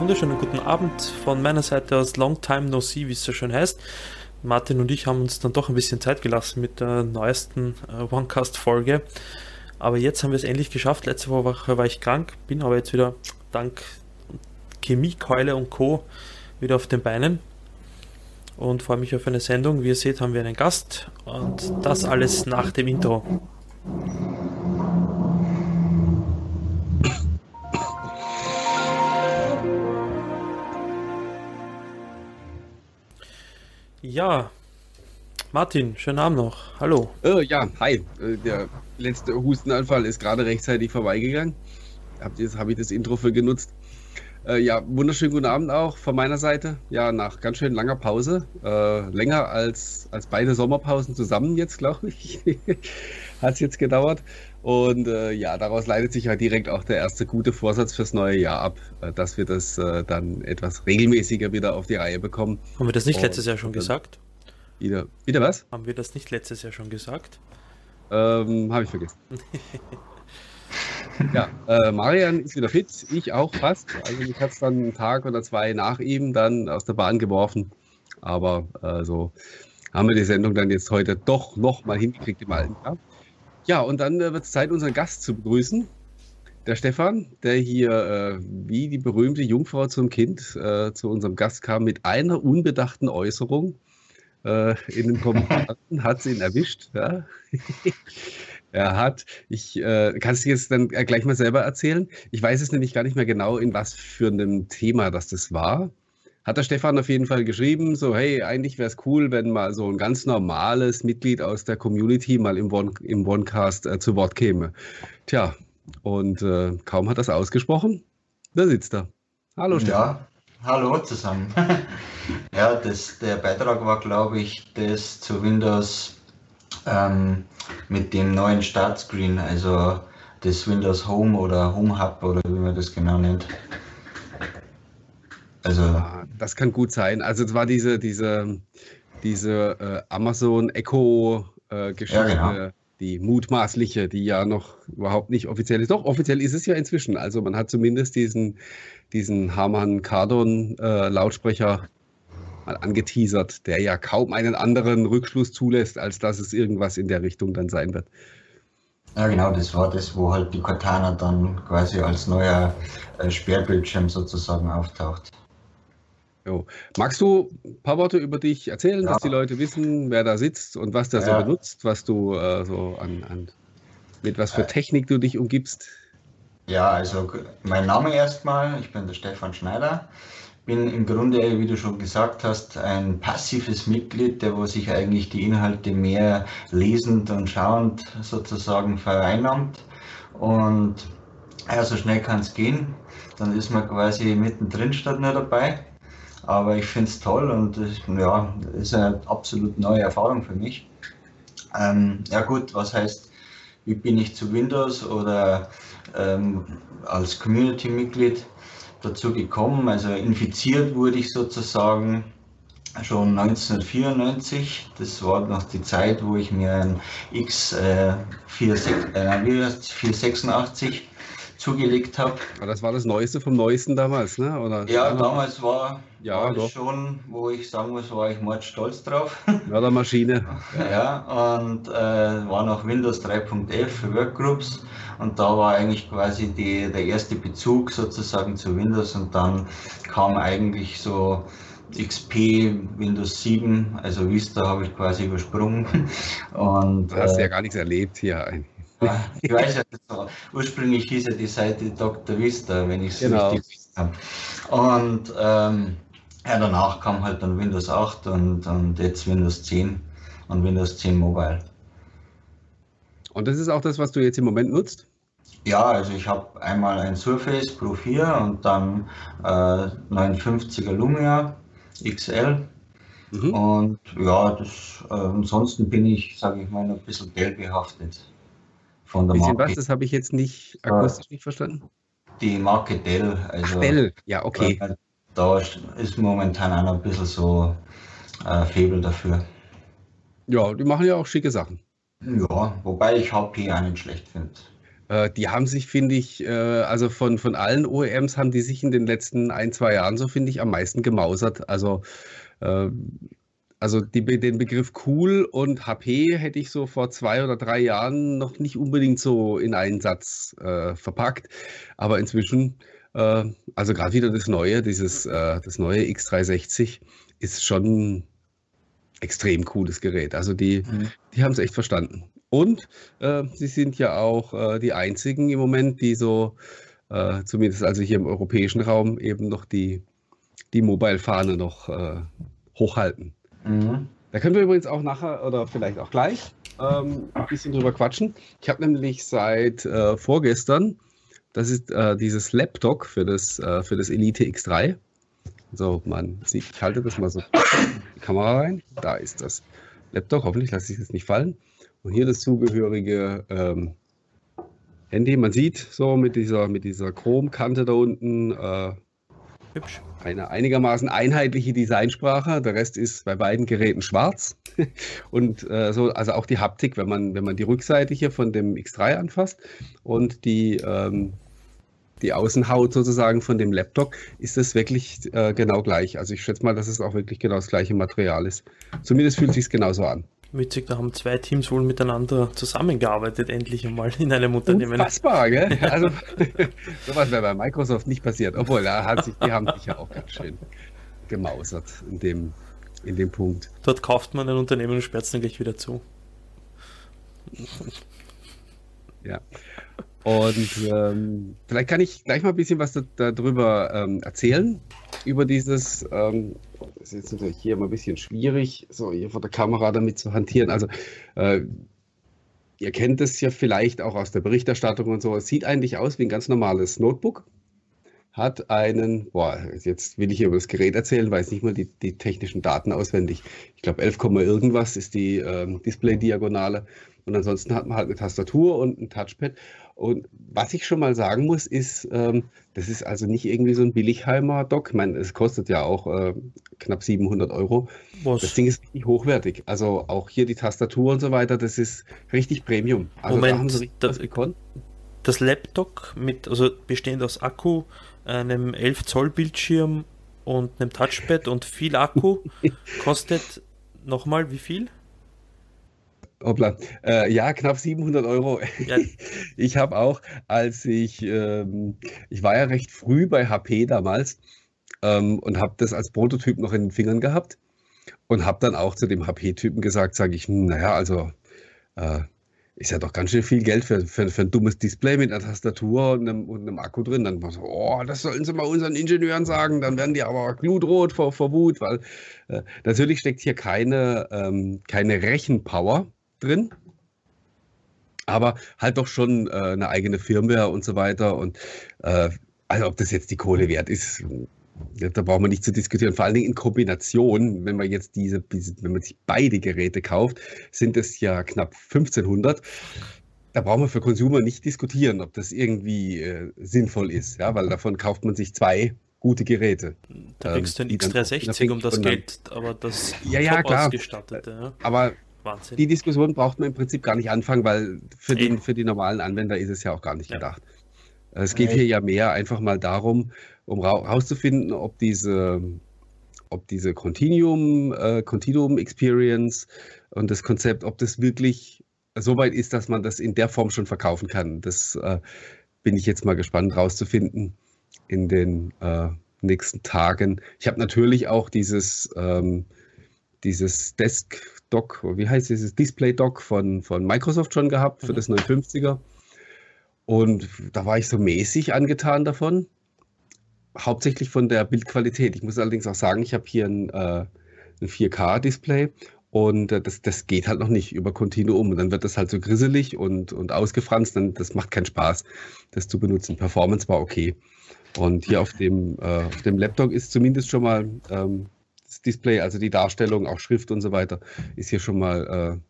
wunderschönen guten Abend von meiner Seite aus Long Time No See, wie es so schön heißt. Martin und ich haben uns dann doch ein bisschen Zeit gelassen mit der neuesten äh, OneCast-Folge. Aber jetzt haben wir es endlich geschafft. Letzte Woche war ich krank, bin aber jetzt wieder dank Chemiekeule und Co. wieder auf den Beinen und freue mich auf eine Sendung. Wie ihr seht, haben wir einen Gast und das alles nach dem Intro. Ja, Martin, schönen Abend noch. Hallo. Oh, ja, hi. Äh, der letzte Hustenanfall ist gerade rechtzeitig vorbeigegangen. Habe hab ich das Intro für genutzt. Äh, ja, wunderschönen guten Abend auch von meiner Seite. Ja, nach ganz schön langer Pause. Länger als, als beide Sommerpausen zusammen jetzt, glaube ich. Hat es jetzt gedauert. Und äh, ja, daraus leitet sich ja direkt auch der erste gute Vorsatz fürs neue Jahr ab, äh, dass wir das äh, dann etwas regelmäßiger wieder auf die Reihe bekommen. Haben wir das nicht Und, letztes Jahr schon gesagt? Wieder, wieder was? Haben wir das nicht letztes Jahr schon gesagt? Ähm, Habe ich vergessen. ja, äh, Marian ist wieder fit, ich auch fast. Also mich hat es dann einen Tag oder zwei nach ihm dann aus der Bahn geworfen. Aber äh, so haben wir die Sendung dann jetzt heute doch noch mal hingekriegt im alten Jahr. Ja, und dann äh, wird es Zeit, unseren Gast zu begrüßen. Der Stefan, der hier äh, wie die berühmte Jungfrau zum Kind äh, zu unserem Gast kam mit einer unbedachten Äußerung äh, in den Kommentaren, hat sie ihn erwischt. Ja. er hat, ich äh, kann es jetzt dann gleich mal selber erzählen. Ich weiß es nämlich gar nicht mehr genau, in was für einem Thema das das war hat der Stefan auf jeden Fall geschrieben, so hey, eigentlich wäre es cool, wenn mal so ein ganz normales Mitglied aus der Community mal im, One, im OneCast äh, zu Wort käme. Tja, und äh, kaum hat das ausgesprochen, da sitzt er. Hallo Stefan. Ja, hallo zusammen. ja, das, der Beitrag war, glaube ich, das zu Windows ähm, mit dem neuen Startscreen, also das Windows Home oder Home Hub oder wie man das genau nennt. Also ja, das kann gut sein. Also es war diese, diese, diese äh, Amazon Echo äh, Geschichte, ja, genau. die mutmaßliche, die ja noch überhaupt nicht offiziell ist. Doch, offiziell ist es ja inzwischen. Also man hat zumindest diesen, diesen Harman Kardon äh, Lautsprecher mal angeteasert, der ja kaum einen anderen Rückschluss zulässt, als dass es irgendwas in der Richtung dann sein wird. Ja, genau, das war das, wo halt die Cortana dann quasi als neuer äh, Sperrbildschirm sozusagen auftaucht. Jo. Magst du ein paar Worte über dich erzählen, ja. dass die Leute wissen, wer da sitzt und was der ja. so benutzt, was du äh, so an, an, mit was für Technik du dich umgibst? Ja, also mein Name erstmal, ich bin der Stefan Schneider, bin im Grunde, wie du schon gesagt hast, ein passives Mitglied, der wo sich eigentlich die Inhalte mehr lesend und schauend sozusagen vereinnahmt und ja, so schnell kann es gehen, dann ist man quasi mittendrin statt nur dabei. Aber ich finde es toll und ja, ist eine absolut neue Erfahrung für mich. Ähm, ja gut, was heißt, wie bin ich zu Windows oder ähm, als Community-Mitglied dazu gekommen? Also infiziert wurde ich sozusagen schon 1994. Das war noch die Zeit, wo ich mir ein X486 äh, zugelegt habe. Das war das Neueste vom Neuesten damals, ne? Oder ja, damals war, ja, war das schon, wo ich sagen muss, war ich mord stolz drauf. Ja, der Maschine. ja, und äh, war noch Windows 3.11 für Workgroups und da war eigentlich quasi die, der erste Bezug sozusagen zu Windows und dann kam eigentlich so XP, Windows 7, also Vista habe ich quasi übersprungen. Und, du hast äh, ja gar nichts erlebt hier eigentlich. Ich weiß ja nicht so. Ursprünglich hieß ja die Seite Dr. Vista, wenn ich es genau. richtig habe. Und ähm, ja, danach kam halt dann Windows 8 und, und jetzt Windows 10 und Windows 10 Mobile. Und das ist auch das, was du jetzt im Moment nutzt? Ja, also ich habe einmal ein Surface Pro 4 und dann äh, 59er Lumia XL. Mhm. Und ja, das, äh, ansonsten bin ich, sage ich mal, ein bisschen geldbehaftet von der Bisschen Marke. was, das habe ich jetzt nicht akustisch nicht verstanden. Die Marke Dell. Also, Ach, Dell, ja, okay. Da ist momentan auch noch ein bisschen so äh, Febel dafür. Ja, die machen ja auch schicke Sachen. Ja, wobei ich HP auch nicht schlecht finde. äh, die haben sich, finde ich, äh, also von, von allen OEMs haben die sich in den letzten ein, zwei Jahren so, finde ich, am meisten gemausert. Also, äh, also die, den Begriff cool und HP hätte ich so vor zwei oder drei Jahren noch nicht unbedingt so in einen Satz äh, verpackt. Aber inzwischen, äh, also gerade wieder das Neue, dieses, äh, das neue X360 ist schon extrem cooles Gerät. Also die, mhm. die haben es echt verstanden. Und äh, sie sind ja auch äh, die einzigen im Moment, die so, äh, zumindest also hier im europäischen Raum, eben noch die, die Mobile-Fahne noch hochhalten. Mhm. Da können wir übrigens auch nachher oder vielleicht auch gleich ähm, ein bisschen drüber quatschen. Ich habe nämlich seit äh, vorgestern, das ist äh, dieses Laptop für das, für das Elite X3. So, man sieht, ich halte das mal so die Kamera rein. Da ist das Laptop. Hoffentlich lasse ich es nicht fallen. Und hier das zugehörige ähm, Handy. Man sieht so mit dieser, mit dieser Chromkante da unten äh, Hübsch. eine einigermaßen einheitliche Designsprache. Der Rest ist bei beiden Geräten schwarz. Und äh, so, also auch die Haptik, wenn man, wenn man die Rückseite hier von dem X3 anfasst und die, ähm, die Außenhaut sozusagen von dem Laptop, ist das wirklich äh, genau gleich. Also ich schätze mal, dass es auch wirklich genau das gleiche Material ist. Zumindest fühlt es sich genauso an. Witzig, da haben zwei Teams wohl miteinander zusammengearbeitet, endlich einmal in einem Unternehmen. Unfassbar, gell? Also, sowas wäre bei Microsoft nicht passiert. Obwohl, da hat sich, die haben sich ja auch ganz schön gemausert in dem, in dem Punkt. Dort kauft man ein Unternehmen und sperrt es dann gleich wieder zu. Ja. Und ähm, vielleicht kann ich gleich mal ein bisschen was darüber ähm, erzählen, über dieses, ähm, ist jetzt natürlich hier mal ein bisschen schwierig, so hier vor der Kamera damit zu hantieren. Also äh, ihr kennt es ja vielleicht auch aus der Berichterstattung und so. Es sieht eigentlich aus wie ein ganz normales Notebook. Hat einen, boah, jetzt will ich über das Gerät erzählen, weiß nicht mal die, die technischen Daten auswendig. Ich glaube 11, irgendwas ist die ähm, Display-Diagonale. Und ansonsten hat man halt eine Tastatur und ein Touchpad. Und was ich schon mal sagen muss, ist, ähm, das ist also nicht irgendwie so ein Billigheimer Dock. Ich meine, es kostet ja auch äh, knapp 700 Euro. Was? Das Ding ist richtig hochwertig. Also auch hier die Tastatur und so weiter, das ist richtig Premium. Also Moment, da das, das Laptop mit, also bestehend aus Akku, einem 11 Zoll Bildschirm und einem Touchpad und viel Akku kostet nochmal wie viel? Hoppla. Äh, ja, knapp 700 Euro. Ja. Ich habe auch, als ich, ähm, ich war ja recht früh bei HP damals ähm, und habe das als Prototyp noch in den Fingern gehabt und habe dann auch zu dem HP-Typen gesagt, sage ich, hm, naja, also äh, ist ja doch ganz schön viel Geld für, für, für, ein dummes Display mit einer Tastatur und einem, und einem Akku drin. Dann war so, oh, das sollen sie mal unseren Ingenieuren sagen, dann werden die aber glutrot vor, vor Wut, weil äh, natürlich steckt hier keine, ähm, keine Rechenpower drin. Aber halt doch schon äh, eine eigene Firmware und so weiter. Und äh, also ob das jetzt die Kohle wert ist, da braucht man nicht zu diskutieren. Vor allen Dingen in Kombination, wenn man jetzt diese, wenn man sich beide Geräte kauft, sind es ja knapp 1500. Da braucht man für Consumer nicht diskutieren, ob das irgendwie äh, sinnvoll ist, ja, weil davon kauft man sich zwei gute Geräte. Da kriegst du ein X360 um das Geld, aber das ja, ja, klar. ausgestattete. Ja. Aber Wahnsinn. Die Diskussion braucht man im Prinzip gar nicht anfangen, weil für, den, für die normalen Anwender ist es ja auch gar nicht ja. gedacht. Es geht hier ja mehr einfach mal darum, um herauszufinden, ob diese, ob diese Continuum, äh, Continuum Experience und das Konzept, ob das wirklich so weit ist, dass man das in der Form schon verkaufen kann. Das äh, bin ich jetzt mal gespannt rauszufinden in den äh, nächsten Tagen. Ich habe natürlich auch dieses, ähm, dieses Desk Dock, wie heißt dieses Display Dock von, von Microsoft schon gehabt für mhm. das 950er. Und da war ich so mäßig angetan davon. Hauptsächlich von der Bildqualität. Ich muss allerdings auch sagen, ich habe hier ein, äh, ein 4K-Display und äh, das, das geht halt noch nicht über Continuum. Und dann wird das halt so grisselig und, und ausgefranst. Dann, das macht keinen Spaß, das zu benutzen. Performance war okay. Und hier auf dem, äh, auf dem Laptop ist zumindest schon mal ähm, das Display, also die Darstellung, auch Schrift und so weiter, ist hier schon mal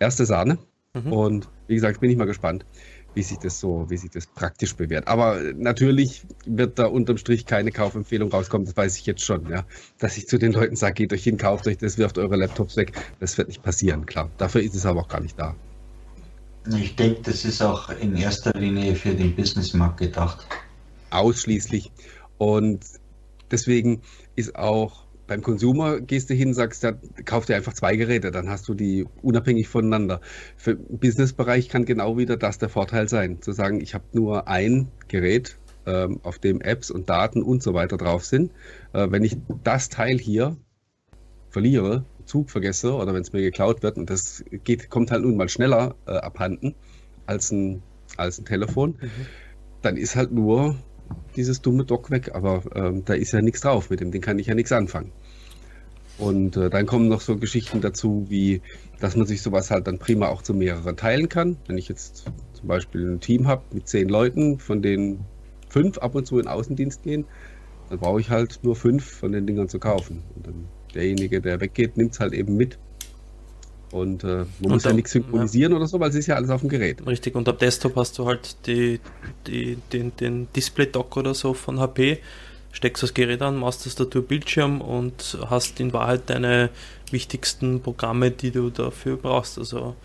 äh, erste Sahne. Mhm. Und wie gesagt, bin ich mal gespannt, wie sich das so, wie sich das praktisch bewährt. Aber natürlich wird da unterm Strich keine Kaufempfehlung rauskommen, das weiß ich jetzt schon, ja. Dass ich zu den Leuten sage, geht euch hin, kauft euch das, wirft eure Laptops weg. Das wird nicht passieren, klar. Dafür ist es aber auch gar nicht da. Ich denke, das ist auch in erster Linie für den Businessmarkt gedacht. Ausschließlich. Und deswegen ist auch beim Consumer gehst du hin, sagst, ja, kauf dir einfach zwei Geräte, dann hast du die unabhängig voneinander. Für den Businessbereich kann genau wieder das der Vorteil sein, zu sagen, ich habe nur ein Gerät, ähm, auf dem Apps und Daten und so weiter drauf sind. Äh, wenn ich das Teil hier verliere, Zug vergesse oder wenn es mir geklaut wird und das geht, kommt halt nun mal schneller äh, abhanden als ein, als ein Telefon, mhm. dann ist halt nur dieses dumme Dock weg, aber ähm, da ist ja nichts drauf, mit dem Ding kann ich ja nichts anfangen. Und äh, dann kommen noch so Geschichten dazu, wie dass man sich sowas halt dann prima auch zu mehreren teilen kann. Wenn ich jetzt zum Beispiel ein Team habe mit zehn Leuten, von denen fünf ab und zu in Außendienst gehen, dann brauche ich halt nur fünf von den Dingern zu kaufen. Und dann derjenige, der weggeht, nimmt es halt eben mit. Und äh, man und muss ja nichts synchronisieren ja. oder so, weil es ist ja alles auf dem Gerät. Richtig, und am Desktop hast du halt die, die, den, den Display-Dock oder so von HP, steckst das Gerät an, machst Tastatur, Bildschirm und hast in Wahrheit deine wichtigsten Programme, die du dafür brauchst. Also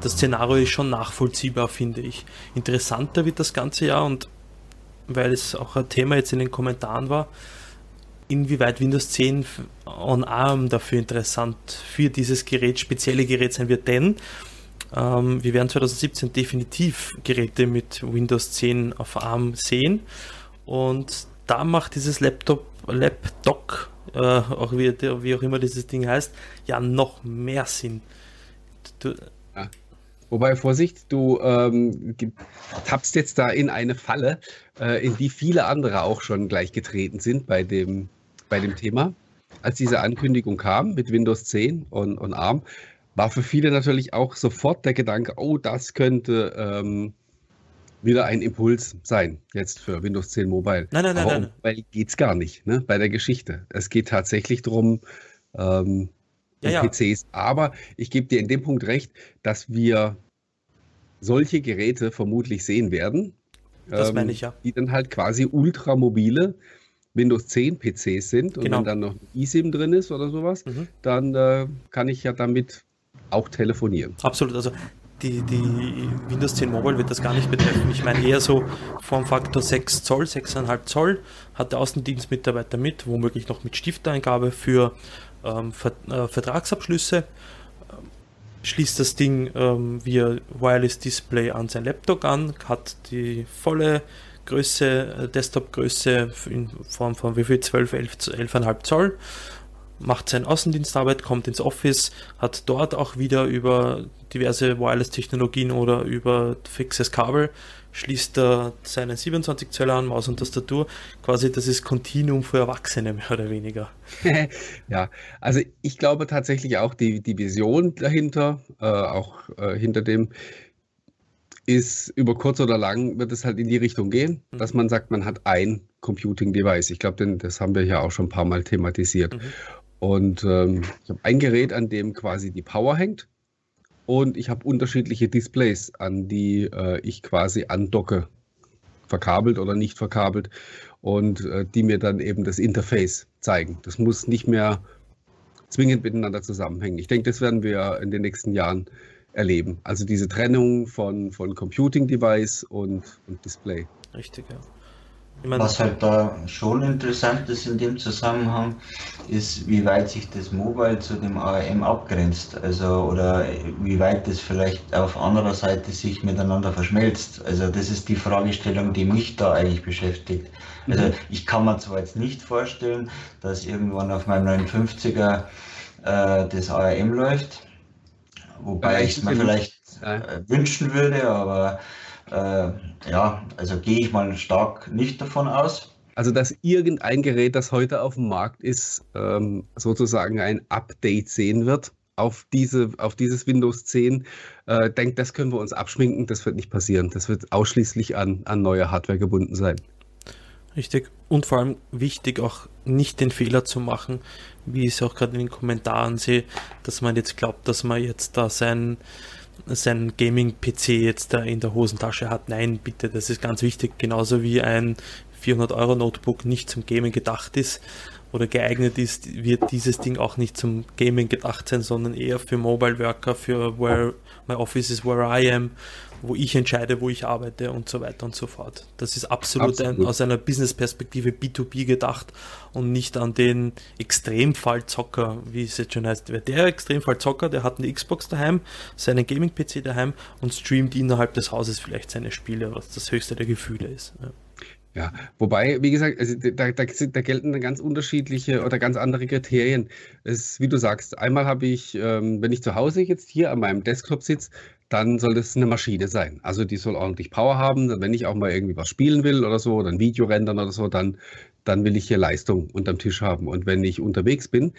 das Szenario ist schon nachvollziehbar, finde ich. Interessanter wird das ganze Jahr und weil es auch ein Thema jetzt in den Kommentaren war, inwieweit Windows 10 on ARM dafür interessant für dieses Gerät, spezielle Gerät sein wird, denn ähm, wir werden 2017 definitiv Geräte mit Windows 10 auf ARM sehen und da macht dieses Laptop, Laptop, äh, auch wie, wie, auch immer dieses Ding heißt, ja noch mehr Sinn. Du. Wobei, Vorsicht, du ähm, tappst jetzt da in eine Falle, äh, in die viele andere auch schon gleich getreten sind bei dem, bei dem Thema. Als diese Ankündigung kam mit Windows 10 und, und ARM, war für viele natürlich auch sofort der Gedanke, oh, das könnte ähm, wieder ein Impuls sein, jetzt für Windows 10 Mobile. Nein, nein, nein. Aber nein. Um geht es gar nicht, ne, bei der Geschichte. Es geht tatsächlich darum, ähm, ja, ja. PCs. Aber ich gebe dir in dem Punkt recht, dass wir solche Geräte vermutlich sehen werden. Das ähm, meine ich ja. Die dann halt quasi ultramobile Windows 10 PCs sind und genau. wenn dann noch eSIM drin ist oder sowas, mhm. dann äh, kann ich ja damit auch telefonieren. Absolut, also die, die Windows 10 Mobile wird das gar nicht betreffen. Ich meine eher so Formfaktor 6 Zoll, 6,5 Zoll hat der Außendienstmitarbeiter mit, womöglich noch mit Stifteingabe für ähm, äh, Vertragsabschlüsse schließt das Ding ähm, via Wireless Display an sein Laptop an, hat die volle Größe, äh, Desktop-Größe in Form von wie viel? 12, 11, 11,5 Zoll, macht seine Außendienstarbeit, kommt ins Office, hat dort auch wieder über diverse Wireless-Technologien oder über fixes Kabel schließt er seinen 27 Zöller an, Maus und Tastatur. Quasi das ist Kontinuum für Erwachsene, mehr oder weniger. ja, also ich glaube tatsächlich auch die, die Vision dahinter, äh, auch äh, hinter dem, ist über kurz oder lang wird es halt in die Richtung gehen, mhm. dass man sagt, man hat ein Computing-Device. Ich glaube, das haben wir ja auch schon ein paar Mal thematisiert. Mhm. Und ähm, ich habe ein Gerät, an dem quasi die Power hängt und ich habe unterschiedliche Displays, an die äh, ich quasi andocke, verkabelt oder nicht verkabelt und äh, die mir dann eben das Interface zeigen. Das muss nicht mehr zwingend miteinander zusammenhängen. Ich denke, das werden wir in den nächsten Jahren erleben. Also diese Trennung von, von Computing Device und, und Display. Richtig, ja. Meine, Was halt da schon interessant ist in dem Zusammenhang, ist, wie weit sich das Mobile zu dem ARM abgrenzt. Also, oder wie weit das vielleicht auf anderer Seite sich miteinander verschmelzt. Also, das ist die Fragestellung, die mich da eigentlich beschäftigt. Also, mhm. ich kann mir zwar jetzt nicht vorstellen, dass irgendwann auf meinem 59er äh, das ARM läuft, wobei ich es mir vielleicht äh, wünschen würde, aber äh, ja, also gehe ich mal stark nicht davon aus. Also, dass irgendein Gerät, das heute auf dem Markt ist, ähm, sozusagen ein Update sehen wird auf, diese, auf dieses Windows 10, äh, denkt, das können wir uns abschminken, das wird nicht passieren. Das wird ausschließlich an, an neue Hardware gebunden sein. Richtig. Und vor allem wichtig, auch nicht den Fehler zu machen, wie ich es auch gerade in den Kommentaren sehe, dass man jetzt glaubt, dass man jetzt da sein sein Gaming-PC jetzt da in der Hosentasche hat. Nein, bitte, das ist ganz wichtig. Genauso wie ein 400 Euro Notebook nicht zum Gaming gedacht ist oder geeignet ist, wird dieses Ding auch nicht zum Gaming gedacht sein, sondern eher für Mobile Worker, für where my office is where I am, wo ich entscheide, wo ich arbeite und so weiter und so fort. Das ist absolut, absolut. Ein, aus einer Business-Perspektive B2B gedacht und nicht an den Extremfall-Zocker, wie es jetzt schon heißt. Der Extremfall-Zocker, der hat eine Xbox daheim, seinen Gaming-PC daheim und streamt innerhalb des Hauses vielleicht seine Spiele, was das höchste der Gefühle ist. Ja. Ja, wobei, wie gesagt, also da, da, da, gelten ganz unterschiedliche oder ganz andere Kriterien. Es, wie du sagst, einmal habe ich, ähm, wenn ich zu Hause jetzt hier an meinem Desktop sitze, dann soll das eine Maschine sein. Also die soll ordentlich Power haben. Wenn ich auch mal irgendwie was spielen will oder so, oder ein Video rendern oder so, dann, dann will ich hier Leistung unterm Tisch haben. Und wenn ich unterwegs bin,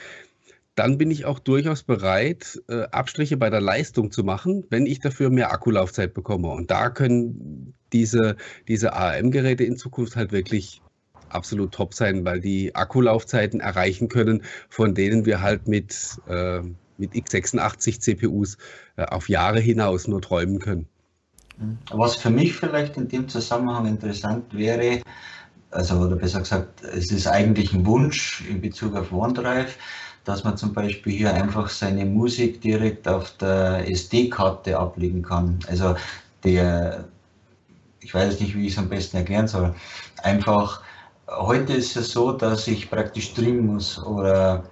dann bin ich auch durchaus bereit, äh, Abstriche bei der Leistung zu machen, wenn ich dafür mehr Akkulaufzeit bekomme. Und da können diese, diese ARM-Geräte in Zukunft halt wirklich absolut top sein, weil die Akkulaufzeiten erreichen können, von denen wir halt mit, äh, mit x86 CPUs äh, auf Jahre hinaus nur träumen können. Was für mich vielleicht in dem Zusammenhang interessant wäre, also oder besser gesagt, es ist eigentlich ein Wunsch in Bezug auf OneDrive, dass man zum Beispiel hier einfach seine Musik direkt auf der SD-Karte ablegen kann. Also der, ich weiß nicht, wie ich es am besten erklären soll. Einfach, heute ist es so, dass ich praktisch streamen muss oder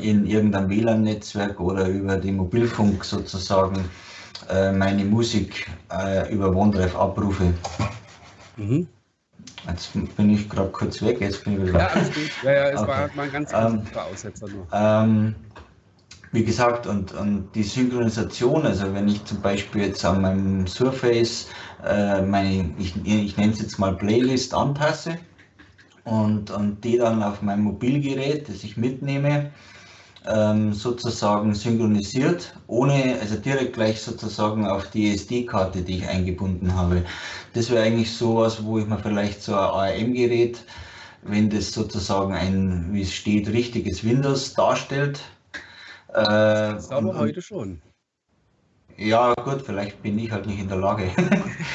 in irgendeinem WLAN-Netzwerk oder über den Mobilfunk sozusagen äh, meine Musik äh, über OneDrive abrufe. Mhm. Jetzt bin ich gerade kurz weg, jetzt bin ich wieder Ja, alles gut. Ja, ja, es okay. war mal ein ganz, ganz ähm, Aussetzer nur. Ähm, wie gesagt, und, und die Synchronisation, also wenn ich zum Beispiel jetzt an meinem Surface äh, meine, ich, ich nenne es jetzt mal Playlist anpasse und, und die dann auf mein Mobilgerät, das ich mitnehme, ähm, sozusagen synchronisiert, ohne, also direkt gleich sozusagen auf die SD-Karte, die ich eingebunden habe. Das wäre eigentlich sowas, wo ich mir vielleicht so ein ARM-Gerät, wenn das sozusagen ein, wie es steht, richtiges Windows darstellt. Äh, das aber heute schon. Ja, gut, vielleicht bin ich halt nicht in der Lage.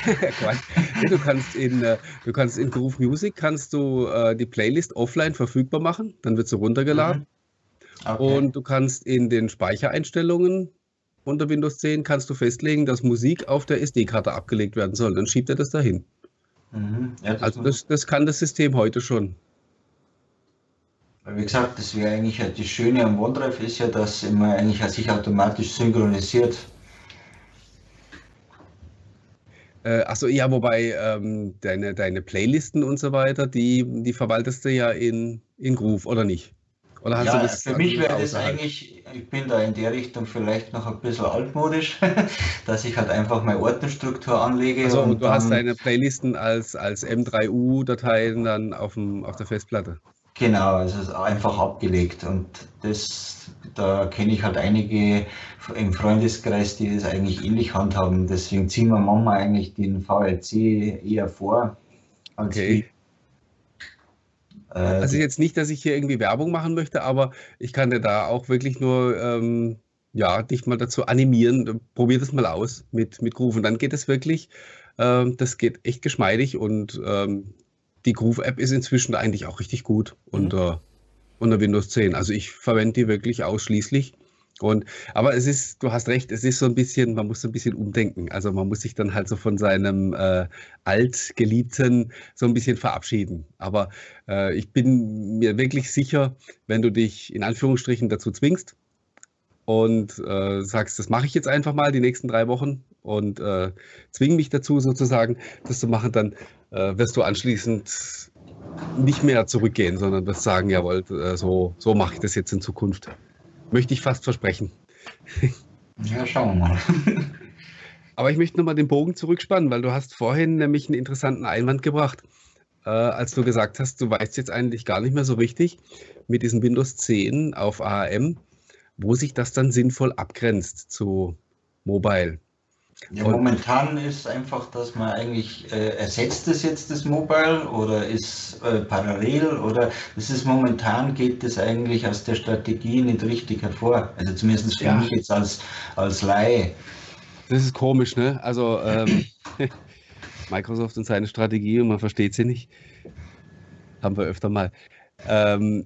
du kannst in, äh, du kannst in Groove Music kannst du äh, die Playlist offline verfügbar machen, dann wird sie runtergeladen. Mhm. Okay. Und du kannst in den Speichereinstellungen unter Windows 10 kannst du festlegen, dass Musik auf der SD-Karte abgelegt werden soll. Dann schiebt er das dahin. Mhm. Ja, das also das, das kann das System heute schon. Wie gesagt, das wäre eigentlich das Schöne am OneDrive ist ja, dass immer eigentlich sich automatisch synchronisiert. Äh, achso, ja, wobei ähm, deine, deine Playlisten und so weiter, die, die verwaltest du ja in, in Groove, oder nicht? Oder hast ja, du das für mich wäre das eigentlich, ich bin da in der Richtung vielleicht noch ein bisschen altmodisch, dass ich halt einfach meine Ordnerstruktur anlege. Also und du hast deine Playlisten als, als M3U-Dateien dann auf, dem, auf der Festplatte. Genau, also es ist einfach abgelegt und das, da kenne ich halt einige im Freundeskreis, die das eigentlich ähnlich handhaben. Deswegen ziehen wir manchmal eigentlich den VLC eher vor. okay. Äh, also jetzt nicht, dass ich hier irgendwie Werbung machen möchte, aber ich kann dir da auch wirklich nur ähm, ja, dich mal dazu animieren. Probier das mal aus mit, mit Groove. Und dann geht es wirklich, ähm, das geht echt geschmeidig und ähm, die Groove-App ist inzwischen eigentlich auch richtig gut mhm. unter, unter Windows 10. Also ich verwende die wirklich ausschließlich. Und, aber es ist, du hast recht, es ist so ein bisschen, man muss so ein bisschen umdenken. Also man muss sich dann halt so von seinem äh, Altgeliebten so ein bisschen verabschieden. Aber äh, ich bin mir wirklich sicher, wenn du dich in Anführungsstrichen dazu zwingst und äh, sagst, das mache ich jetzt einfach mal die nächsten drei Wochen und äh, zwing mich dazu sozusagen, das zu machen, dann äh, wirst du anschließend nicht mehr zurückgehen, sondern wirst sagen, jawohl, äh, so, so mache ich das jetzt in Zukunft. Möchte ich fast versprechen. Ja, schauen wir mal. Aber ich möchte nochmal den Bogen zurückspannen, weil du hast vorhin nämlich einen interessanten Einwand gebracht, äh, als du gesagt hast, du weißt jetzt eigentlich gar nicht mehr so richtig mit diesem Windows 10 auf ARM, wo sich das dann sinnvoll abgrenzt zu Mobile. Ja, momentan ist einfach, dass man eigentlich äh, ersetzt es jetzt das Mobile oder ist äh, parallel oder es ist momentan geht es eigentlich aus der Strategie nicht richtig hervor. Also zumindest für ja. mich jetzt als, als Laie. Das ist komisch, ne? Also ähm, Microsoft und seine Strategie und man versteht sie nicht. Haben wir öfter mal. Ähm,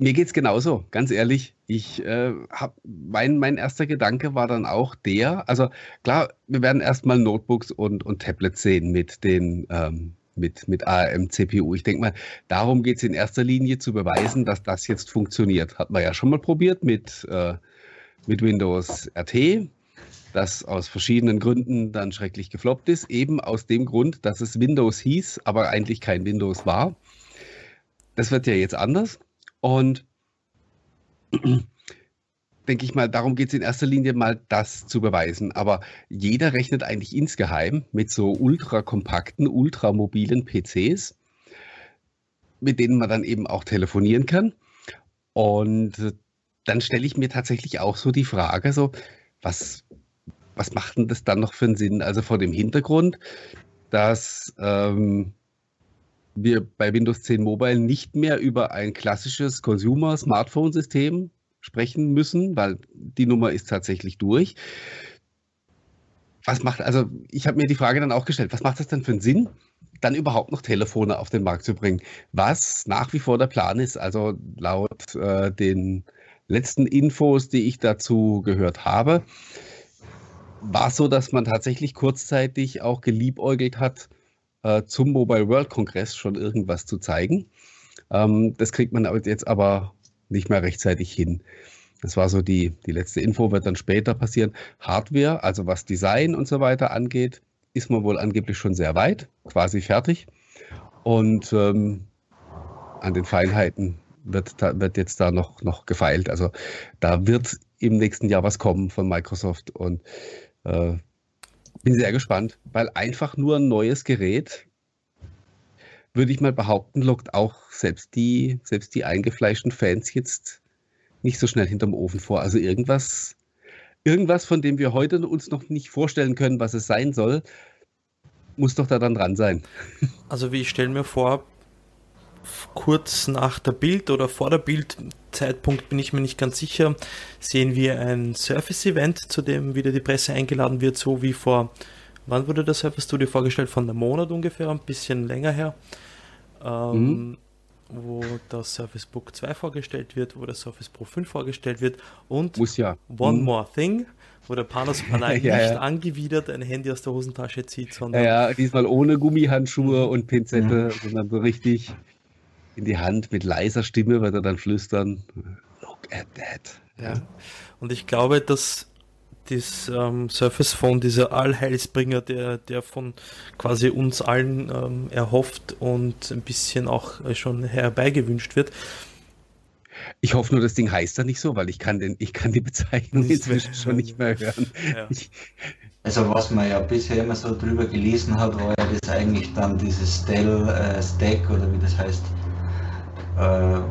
mir geht es genauso, ganz ehrlich. Ich äh, habe mein, mein erster Gedanke war dann auch der, also klar, wir werden erstmal Notebooks und, und Tablets sehen mit den ähm, mit, mit ARM-CPU. Ich denke mal, darum geht es in erster Linie zu beweisen, dass das jetzt funktioniert. Hat man ja schon mal probiert mit, äh, mit Windows RT, das aus verschiedenen Gründen dann schrecklich gefloppt ist. Eben aus dem Grund, dass es Windows hieß, aber eigentlich kein Windows war. Das wird ja jetzt anders. Und denke ich mal, darum geht es in erster Linie mal, das zu beweisen. Aber jeder rechnet eigentlich insgeheim mit so ultrakompakten, ultramobilen PCs, mit denen man dann eben auch telefonieren kann. Und dann stelle ich mir tatsächlich auch so die Frage, so, was, was macht denn das dann noch für einen Sinn? Also vor dem Hintergrund, dass ähm, wir bei Windows 10 Mobile nicht mehr über ein klassisches Consumer-Smartphone-System sprechen müssen, weil die Nummer ist tatsächlich durch. Was macht, also ich habe mir die Frage dann auch gestellt, was macht das denn für einen Sinn, dann überhaupt noch Telefone auf den Markt zu bringen? Was nach wie vor der Plan ist, also laut äh, den letzten Infos, die ich dazu gehört habe, war so, dass man tatsächlich kurzzeitig auch geliebäugelt hat, äh, zum Mobile World Kongress schon irgendwas zu zeigen. Ähm, das kriegt man jetzt aber nicht mehr rechtzeitig hin. Das war so die, die letzte Info, wird dann später passieren. Hardware, also was Design und so weiter angeht, ist man wohl angeblich schon sehr weit, quasi fertig. Und ähm, an den Feinheiten wird, wird jetzt da noch, noch gefeilt. Also da wird im nächsten Jahr was kommen von Microsoft und äh, bin sehr gespannt, weil einfach nur ein neues Gerät würde ich mal behaupten, lockt auch selbst die, selbst die eingefleischten Fans jetzt nicht so schnell hinterm Ofen vor. Also irgendwas, irgendwas, von dem wir heute uns noch nicht vorstellen können, was es sein soll, muss doch da dann dran sein. Also wie ich stelle mir vor, kurz nach der Bild oder vor der Bildzeitpunkt bin ich mir nicht ganz sicher, sehen wir ein Surface-Event, zu dem wieder die Presse eingeladen wird, so wie vor Wann wurde das Surface Studio vorgestellt? Von einem Monat ungefähr, ein bisschen länger her. Ähm, mhm. Wo das Surface Book 2 vorgestellt wird, wo das Surface Pro 5 vorgestellt wird und Muss ja. One mhm. More Thing, wo der Panos Panay ja, nicht ja. angewidert ein Handy aus der Hosentasche zieht, sondern. Ja, ja diesmal ohne Gummihandschuhe mhm. und Pinzette, sondern so richtig in die Hand mit leiser Stimme wird er dann flüstern. Look at that. Ja. Und ich glaube, dass das ähm, Surface Phone, dieser Allheilsbringer, der, der von quasi uns allen ähm, erhofft und ein bisschen auch äh, schon herbeigewünscht wird. Ich hoffe nur, das Ding heißt da nicht so, weil ich kann, den, ich kann die Bezeichnung inzwischen schon nicht mehr hören. Ja. also was man ja bisher immer so drüber gelesen hat, war ja das eigentlich dann dieses Dell äh, Stack oder wie das heißt,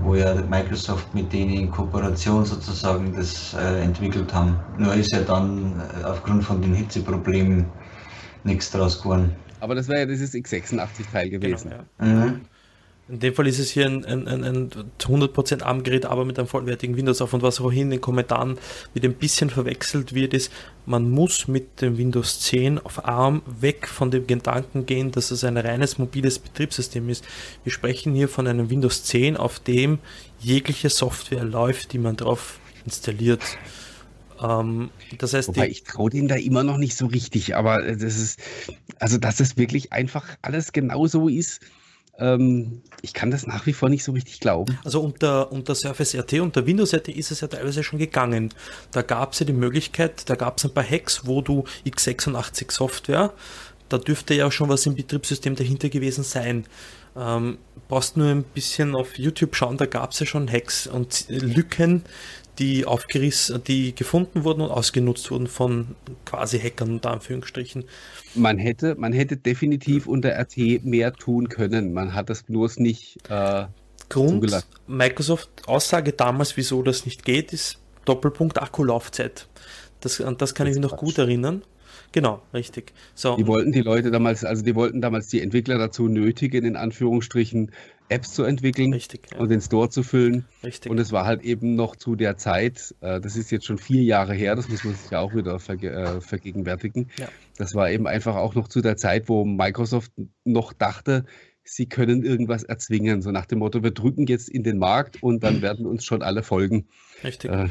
wo ja Microsoft mit denen in Kooperation sozusagen das äh, entwickelt haben. Nur ist ja dann äh, aufgrund von den Hitzeproblemen nichts draus geworden. Aber das wäre ja dieses x86-Teil gewesen. Genau, ja. mhm. In dem Fall ist es hier ein, ein, ein, ein 100% ARM-Gerät, aber mit einem vollwertigen Windows auf. Und was auch in den Kommentaren mit ein bisschen verwechselt wird, ist, man muss mit dem Windows 10 auf ARM weg von dem Gedanken gehen, dass es ein reines mobiles Betriebssystem ist. Wir sprechen hier von einem Windows 10, auf dem jegliche Software läuft, die man drauf installiert. Ähm, das heißt, Wobei ich traue denen da immer noch nicht so richtig, aber das ist, also dass es wirklich einfach alles genau so ist, ähm, ich kann das nach wie vor nicht so richtig glauben. Also unter, unter Surface RT, unter Windows RT ist es ja teilweise schon gegangen. Da gab es ja die Möglichkeit, da gab es ein paar Hacks, wo du x86 Software, da dürfte ja schon was im Betriebssystem dahinter gewesen sein. Ähm, brauchst nur ein bisschen auf YouTube schauen, da gab es ja schon Hacks und Lücken, die aufgerissen, die gefunden wurden und ausgenutzt wurden von quasi Hackern unter Anführungsstrichen. Man hätte, man hätte definitiv unter RT mehr tun können. Man hat das bloß nicht äh, Grund zugelassen. Microsoft Aussage damals, wieso das nicht geht, ist Doppelpunkt Akkulaufzeit. Das, an das kann das ich mich noch gut erinnern. Genau, richtig. So. Die wollten die Leute damals, also die wollten damals die Entwickler dazu nötigen, in Anführungsstrichen, Apps zu entwickeln Richtig, ja. und den Store zu füllen. Richtig. Und es war halt eben noch zu der Zeit, äh, das ist jetzt schon vier Jahre her, das muss man sich ja auch wieder verge äh, vergegenwärtigen. Ja. Das war eben einfach auch noch zu der Zeit, wo Microsoft noch dachte, sie können irgendwas erzwingen. So nach dem Motto, wir drücken jetzt in den Markt und dann werden uns schon alle folgen. Richtig. Äh,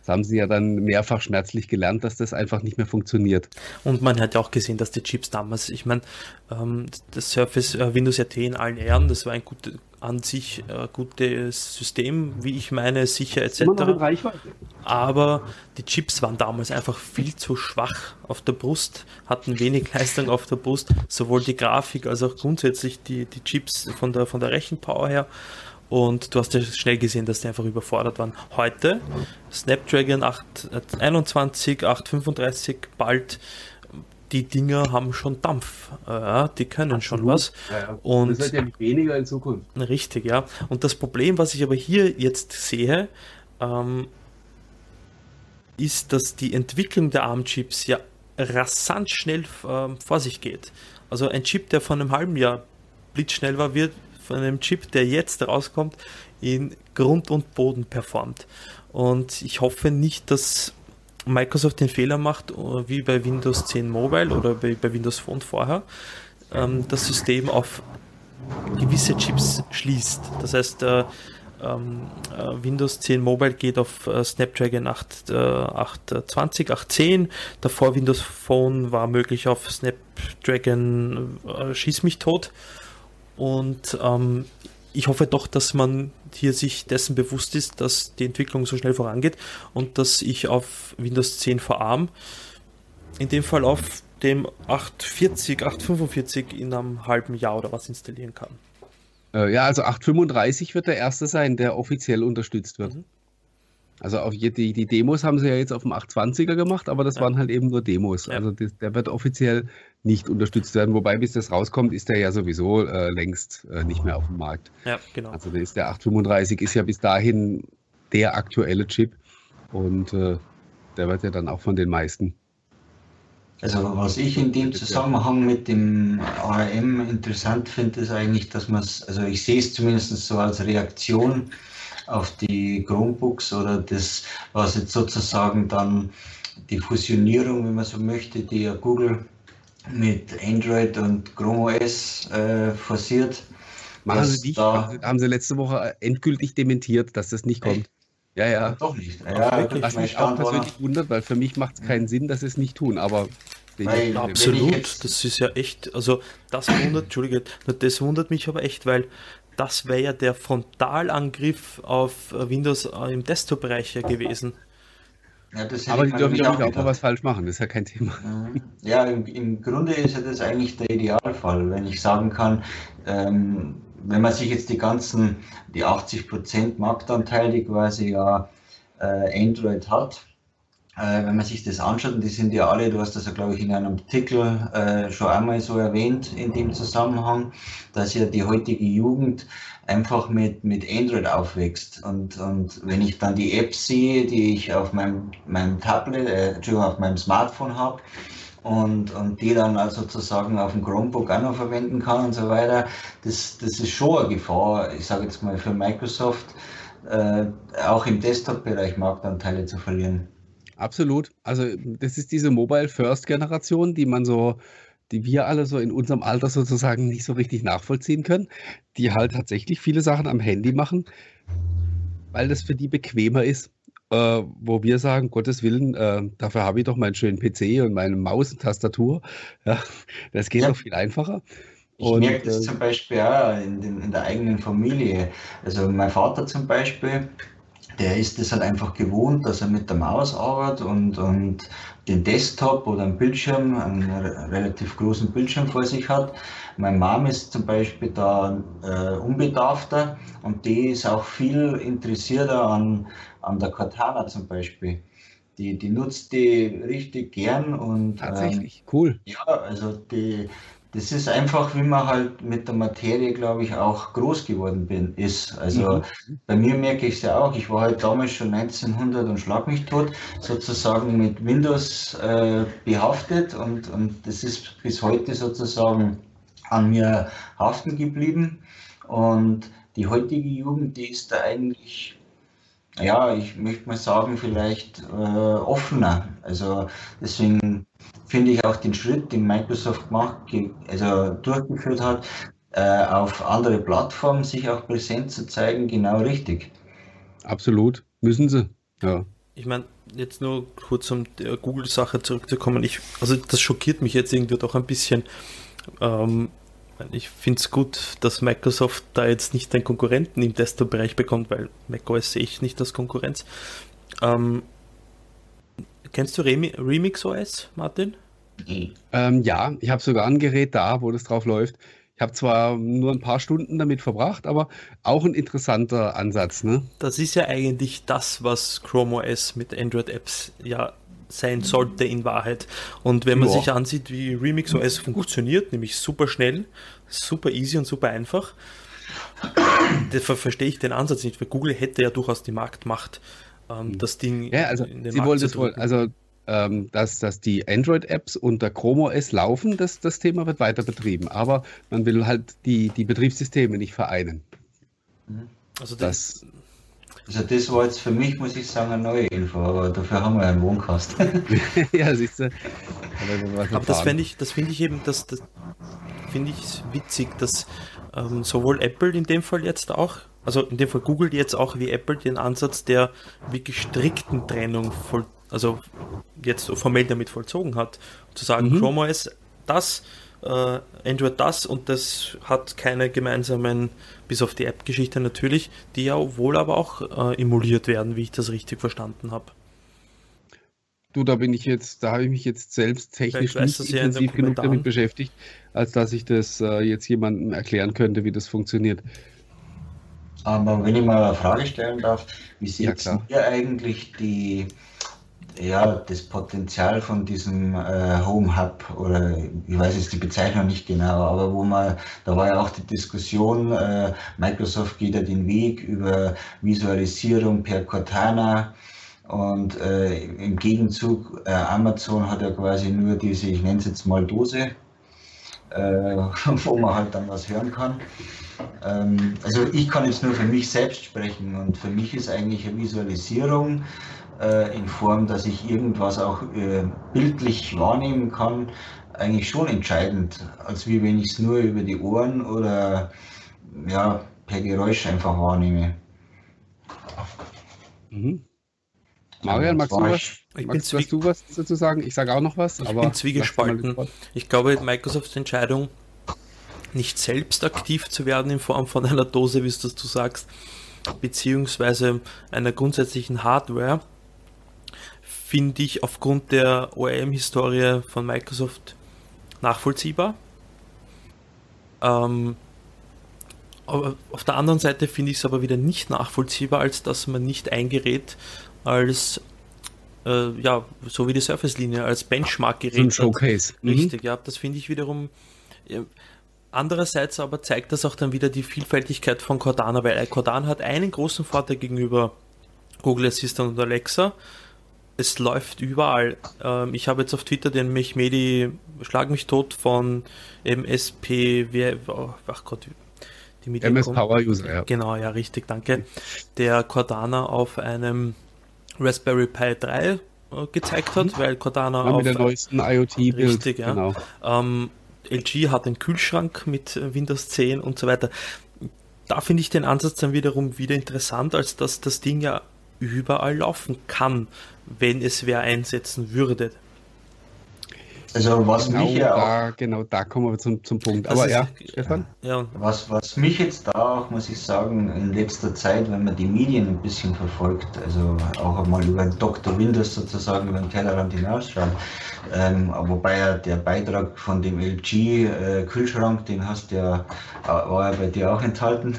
das haben sie ja dann mehrfach schmerzlich gelernt, dass das einfach nicht mehr funktioniert. Und man hat ja auch gesehen, dass die Chips damals, ich meine, ähm, das Surface äh, Windows RT in allen Ehren, das war ein gut, an sich äh, gutes System, wie ich meine, sicher etc. Aber die Chips waren damals einfach viel zu schwach auf der Brust, hatten wenig Leistung auf der Brust, sowohl die Grafik als auch grundsätzlich die, die Chips von der, von der Rechenpower her. Und du hast ja schnell gesehen, dass die einfach überfordert waren. Heute Snapdragon 821, 835 bald. Die Dinger haben schon Dampf. Ja, die können schon Absolut. was. Ja, ja. Und das wird ja nicht weniger in Zukunft. Richtig, ja. Und das Problem, was ich aber hier jetzt sehe, ähm, ist, dass die Entwicklung der ARM-Chips ja rasant schnell ähm, vor sich geht. Also ein Chip, der vor einem halben Jahr blitzschnell war, wird von einem Chip, der jetzt rauskommt, in Grund und Boden performt. Und ich hoffe nicht, dass Microsoft den Fehler macht, äh, wie bei Windows 10 Mobile oder bei, bei Windows Phone vorher, ähm, das System auf gewisse Chips schließt. Das heißt, äh, ähm, äh, Windows 10 Mobile geht auf äh, Snapdragon 8, äh, 820, 810. Davor Windows Phone war möglich auf Snapdragon äh, Schieß mich tot. Und ähm, ich hoffe doch, dass man hier sich dessen bewusst ist, dass die Entwicklung so schnell vorangeht und dass ich auf Windows 10 vor ARM, in dem Fall auf dem 840, 845 in einem halben Jahr oder was installieren kann. Äh, ja, also 835 wird der erste sein, der offiziell unterstützt wird. Mhm. Also je- die, die Demos haben sie ja jetzt auf dem 820er gemacht, aber das Ja. waren halt eben nur Demos. Ja. Also das, der wird offiziell nicht unterstützt werden. Wobei, bis das rauskommt, ist der ja sowieso äh, längst äh, nicht mehr auf dem Markt. Ja, genau. Also der, ist der 835 ist ja bis dahin der aktuelle Chip und äh, der wird ja dann auch von den meisten. Also was ich in dem Zusammenhang mit dem ARM interessant finde, ist eigentlich, dass man es, also ich sehe es zumindest so als Reaktion auf die Chromebooks oder das, was jetzt sozusagen dann die Fusionierung, wenn man so möchte, die ja Google mit Android und Chrome OS äh, forciert. Machen sie nicht, da- haben sie letzte Woche endgültig dementiert, dass das nicht kommt. Echt? Ja, ja. Doch nicht. Ja, wirklich? Was mich auch persönlich wundert, weil für mich macht es keinen Sinn, dass sie es nicht tun, aber ich Absolut, das ist ja echt, also das wundert, Entschuldige, das wundert mich aber echt, weil das wäre ja der Frontalangriff auf äh, Windows äh, im Desktop-Bereich ja gewesen. Ja, aber ich die dürfen, glaube ich, auch mal was falsch machen, das ist ja kein Thema. Mhm. Ja, im, im Grunde ist ja das eigentlich der Idealfall, wenn ich sagen kann, ähm, wenn man sich jetzt die ganzen, die 80% Marktanteil, die quasi ja äh, Android hat, äh, wenn man sich das anschaut, und die sind ja alle, du hast das ja glaube ich in einem Artikel äh, schon einmal so erwähnt in dem Zusammenhang, dass ja die heutige Jugend einfach mit, mit Android aufwächst. Und, und wenn ich dann die Apps sehe, die ich auf meinem, meinem Tablet, äh, Entschuldigung, auf meinem Smartphone habe, und, und die dann also sozusagen auf dem Chromebook auch noch verwenden kann und so weiter, das, das ist schon eine Gefahr, ich sage jetzt mal für Microsoft, äh, auch im Desktop-Bereich Marktanteile zu verlieren. Absolut. Also das ist diese Mobile-First-Generation, die man so, die wir alle so in unserem Alter sozusagen nicht so richtig nachvollziehen können, die halt tatsächlich viele Sachen am Handy machen, weil das für die bequemer ist. Äh, wo wir sagen, Gottes Willen, äh, dafür habe ich doch meinen schönen PC und meine Maus und Tastatur. Ja, das geht Ja. doch viel einfacher. Ich Und, merke das äh, zum Beispiel auch in, den, in der eigenen Familie. Also mein Vater zum Beispiel, der ist es halt einfach gewohnt, dass er mit der Maus arbeitet und, und den Desktop oder einen Bildschirm, einen re- relativ großen Bildschirm vor sich hat. Meine Mom ist zum Beispiel da äh, unbedarfter und die ist auch viel interessierter an, an der Cortana zum Beispiel. Die, die nutzt die richtig gern und ähm, tatsächlich, cool. ja, also die, das ist einfach, wie man halt mit der Materie, glaube ich, auch groß geworden bin, ist. Also Mhm. bei mir merke ich es ja auch, ich war halt damals schon 1900 und schlag mich tot, sozusagen mit Windows äh, behaftet und, und das ist bis heute sozusagen an mir haften geblieben. Und die heutige Jugend, die ist da eigentlich, ja, ich möchte mal sagen, vielleicht äh, offener. Also deswegen finde ich auch den Schritt, den Microsoft gemacht, also durchgeführt hat, äh, auf andere Plattformen sich auch präsent zu zeigen, genau richtig. Absolut, müssen sie. Ja. Ich meine, jetzt nur kurz um der Google-Sache zurückzukommen. Ich, also das schockiert mich jetzt irgendwie doch ein bisschen. Ähm, ich finde es gut, dass Microsoft da jetzt nicht einen Konkurrenten im Desktop-Bereich bekommt, weil macOS sehe ich nicht als Konkurrenz. Ähm, kennst du Remi Remix OS, Martin? Ähm, ja, ich habe sogar ein Gerät da, wo das drauf läuft. Ich habe zwar nur ein paar Stunden damit verbracht, aber auch ein interessanter Ansatz. Ne? Das ist ja eigentlich das, was Chrome OS mit Android-Apps ja sein sollte in Wahrheit. Und wenn man ja. sich ansieht, wie Remix OS funktioniert, nämlich super schnell, super easy und super einfach, da verstehe ich den Ansatz nicht, weil Google hätte ja durchaus die Marktmacht, ähm, hm. das Ding ja, also in den Sie Markt zu wohl, also ähm, dass, dass die Android-Apps unter Chrome OS laufen, das, das Thema wird weiter betrieben. Aber man will halt die, die Betriebssysteme nicht vereinen. Mhm. Also das, also das war jetzt für mich, muss ich sagen, eine neue Info, aber dafür haben wir einen Wohncast. ja, siehst du. Aber das finde ich, das finde ich eben, das, das finde ich witzig, dass ähm, sowohl Apple in dem Fall jetzt auch, also in dem Fall Google jetzt auch wie Apple den Ansatz der wirklich strikten Trennung voll, also jetzt formell damit vollzogen hat. Zu sagen, mhm. Chrome OS das, äh, Android das und das hat keine gemeinsamen, bis auf die App-Geschichte natürlich, die ja wohl aber auch äh, emuliert werden, wie ich das richtig verstanden habe. Du, da bin ich jetzt, da habe ich mich jetzt selbst technisch nicht intensiv genug damit beschäftigt, als dass ich das äh, jetzt jemandem erklären könnte, wie das funktioniert. Aber wenn ich mal eine Frage stellen darf, wie seht ja, ihr eigentlich die, ja, das Potenzial von diesem äh, Home Hub oder ich weiß jetzt die Bezeichnung nicht genau, aber wo man, da war ja auch die Diskussion, äh, Microsoft geht ja den Weg über Visualisierung per Cortana und äh, im Gegenzug äh, Amazon hat ja quasi nur diese, ich nenne es jetzt mal Dose, äh, wo man halt dann was hören kann. Ähm, also ich kann jetzt nur für mich selbst sprechen und für mich ist eigentlich eine Visualisierung äh, in Form, dass ich irgendwas auch äh, bildlich wahrnehmen kann, eigentlich schon entscheidend, als wie wenn ich es nur über die Ohren oder ja, per Geräusch einfach wahrnehme. Mhm. Marian, magst, du was, ich magst, magst du was dazu sagen? Ich sage auch noch was. Ich bin zwiegespalten. Ich glaube, Microsofts Entscheidung, nicht selbst aktiv zu werden in Form von einer Dose, wie du sagst, beziehungsweise einer grundsätzlichen Hardware, finde ich aufgrund der OEM-Historie von Microsoft nachvollziehbar. Ähm, aber auf der anderen Seite finde ich es aber wieder nicht nachvollziehbar, als dass man nicht ein Gerät als äh, ja, so wie die Surface-Linie, als Benchmark-Gerät. Ein Showcase. Mhm. Richtig, mhm. ja, das finde ich wiederum. Ja, andererseits aber zeigt das auch dann wieder die Vielfältigkeit von Cortana, weil Cortana hat einen großen Vorteil gegenüber Google Assistant und Alexa. Es läuft überall. Ähm, ich habe jetzt auf Twitter den Mechmedi Schlag mich tot von MSP, oh, ach Gott, die MS Power User, ja. Genau, ja, richtig, danke. Der Cortana auf einem Raspberry Pi 3 äh, gezeigt hat, weil Cortana ja, auf mit der neuesten IoT-Bild. Richtig, ja. Genau. Ähm, LG hat einen Kühlschrank mit Windows 10 und so weiter. Da finde ich den Ansatz dann wiederum wieder interessant, als dass das Ding ja überall laufen kann, wenn es wer einsetzen würde. Also was genau mich ja da, genau da kommen wir zum, zum Punkt. Aber ja, Stefan? Ja. Was, was mich jetzt da auch, muss ich sagen, in letzter Zeit, wenn man die Medien ein bisschen verfolgt, also auch einmal über den Dr. Windows sozusagen über den Tellerrand hinausschauen, ähm, wobei ja der Beitrag von dem LG-Kühlschrank, äh, den hast ja, äh, war ja bei dir auch enthalten.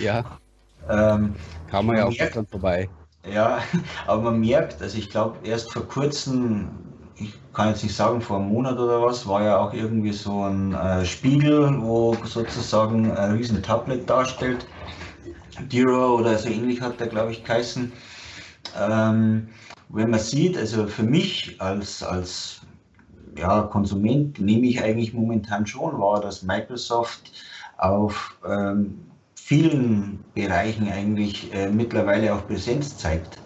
Ja. ähm, Kam man ja auch schon vorbei. Ja, aber man merkt, also ich glaube, erst vor kurzem ich kann jetzt nicht sagen, vor einem Monat oder was, war ja auch irgendwie so ein äh, Spiegel, wo sozusagen ein riesen Tablet darstellt. Diro oder so ähnlich hat der, glaube ich, geheißen. Ähm, wenn man sieht, also für mich als, als ja, Konsument nehme ich eigentlich momentan schon wahr, dass Microsoft auf ähm, vielen Bereichen eigentlich äh, mittlerweile auch Präsenz zeigt.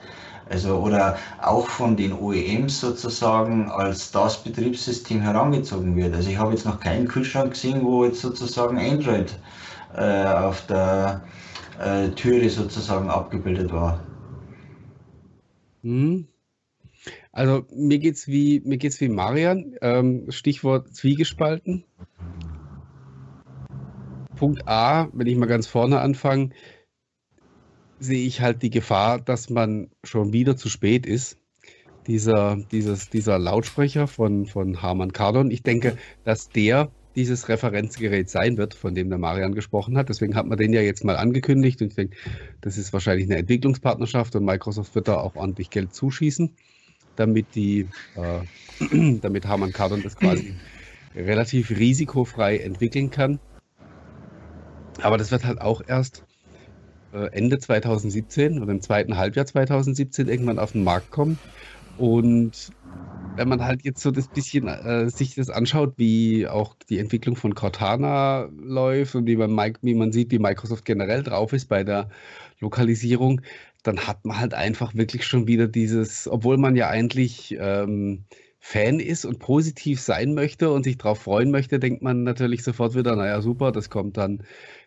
Also oder auch von den OEMs sozusagen als das Betriebssystem herangezogen wird. Also ich habe jetzt noch keinen Kühlschrank gesehen, wo jetzt sozusagen Android äh, auf der äh, Türe sozusagen abgebildet war. Hm. Also mir geht's wie mir geht's wie Marian. Ähm, Stichwort Zwiegespalten. Punkt A, wenn ich mal ganz vorne anfange, sehe ich halt die Gefahr, dass man schon wieder zu spät ist. Dieser, dieses, dieser Lautsprecher von, von Harman Kardon, ich denke, dass der dieses Referenzgerät sein wird, von dem der Marian gesprochen hat. Deswegen hat man den ja jetzt mal angekündigt und ich denke, das ist wahrscheinlich eine Entwicklungspartnerschaft und Microsoft wird da auch ordentlich Geld zuschießen, damit die, äh, damit Harman Kardon das quasi relativ risikofrei entwickeln kann. Aber das wird halt auch erst äh, Ende 2017 oder im zweiten Halbjahr 2017 irgendwann auf den Markt kommen. Und wenn man halt jetzt so das bisschen äh, sich das anschaut, wie auch die Entwicklung von Cortana läuft und wie man, wie man sieht, wie Microsoft generell drauf ist bei der Lokalisierung, dann hat man halt einfach wirklich schon wieder dieses, obwohl man ja eigentlich ähm, Fan ist und positiv sein möchte und sich darauf freuen möchte, denkt man natürlich sofort wieder, naja, super, das kommt dann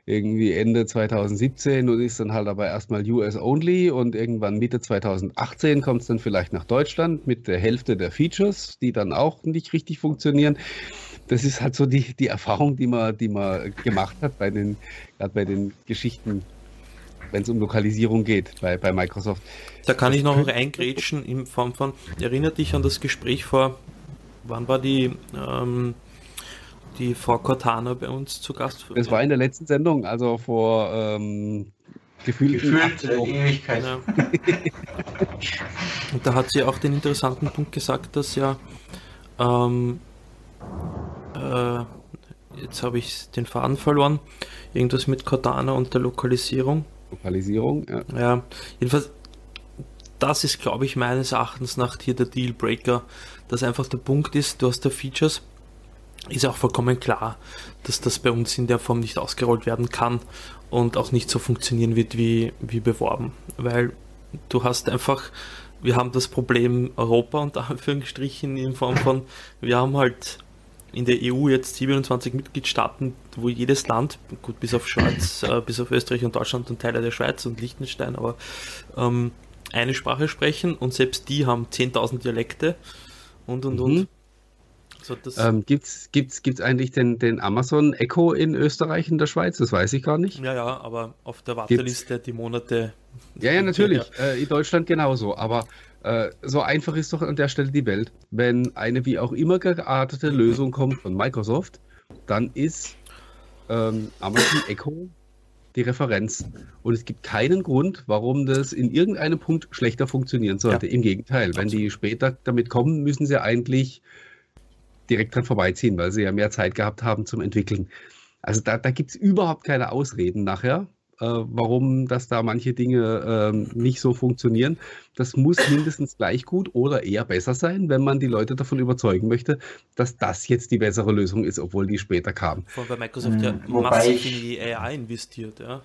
irgendwie Ende 2017 und ist dann halt aber erstmal US only und irgendwann Mitte 2018 kommt es dann vielleicht nach Deutschland mit der Hälfte der Features, die dann auch nicht richtig funktionieren. Das ist halt so die, die Erfahrung, die man, die man gemacht hat bei den, bei den Geschichten, wenn es um Lokalisierung geht bei, bei Microsoft. Da kann ich noch eingrätschen in Form von, erinnert dich an das Gespräch vor, wann war die, ähm, die Frau Cortana bei uns zu Gast. Das war in der letzten Sendung, also vor ähm, gefühlt, Ewigkeit. Ja. Und da hat sie auch den interessanten Punkt gesagt, dass ja ähm, äh, jetzt habe ich den Faden verloren, irgendwas mit Cortana und der Lokalisierung. Lokalisierung, ja. Ja, jedenfalls, das ist, glaube ich, meines Erachtens nach hier der Dealbreaker, dass einfach der Punkt ist, du hast da Features, ist auch vollkommen klar, dass das bei uns in der Form nicht ausgerollt werden kann und auch nicht so funktionieren wird wie, wie beworben. Weil du hast einfach, wir haben das Problem Europa unter Anführungsstrichen in Form von, wir haben halt in der EU jetzt 27 Mitgliedstaaten, wo jedes Land, gut bis auf Schweiz, äh, bis auf Österreich und Deutschland und Teile der Schweiz und Liechtenstein, aber ähm, eine Sprache sprechen und selbst die haben 10.000 Dialekte und und mhm. und. So, ähm, gibt's, gibt's, gibt's eigentlich den, den Amazon Echo in Österreich und der Schweiz? Das weiß ich gar nicht. Ja, ja, aber auf der Warteliste gibt's? die Monate. Ja, ja, natürlich. Ja. Äh, in Deutschland genauso. Aber äh, so einfach ist doch an der Stelle die Welt. Wenn eine wie auch immer geartete Lösung kommt von Microsoft, dann ist ähm, Amazon Echo die Referenz. Und es gibt keinen Grund, warum das in irgendeinem Punkt schlechter funktionieren sollte. Ja. Im Gegenteil, wenn die später damit kommen, müssen sie eigentlich direkt dran vorbeiziehen, weil sie ja mehr Zeit gehabt haben zum Entwickeln. Also da, da gibt es überhaupt keine Ausreden nachher, äh, warum das da manche Dinge äh, nicht so funktionieren. Das muss mindestens gleich gut oder eher besser sein, wenn man die Leute davon überzeugen möchte, dass das jetzt die bessere Lösung ist, obwohl die später kam. Von bei Microsoft ja mhm. massiv in die AI investiert, ja.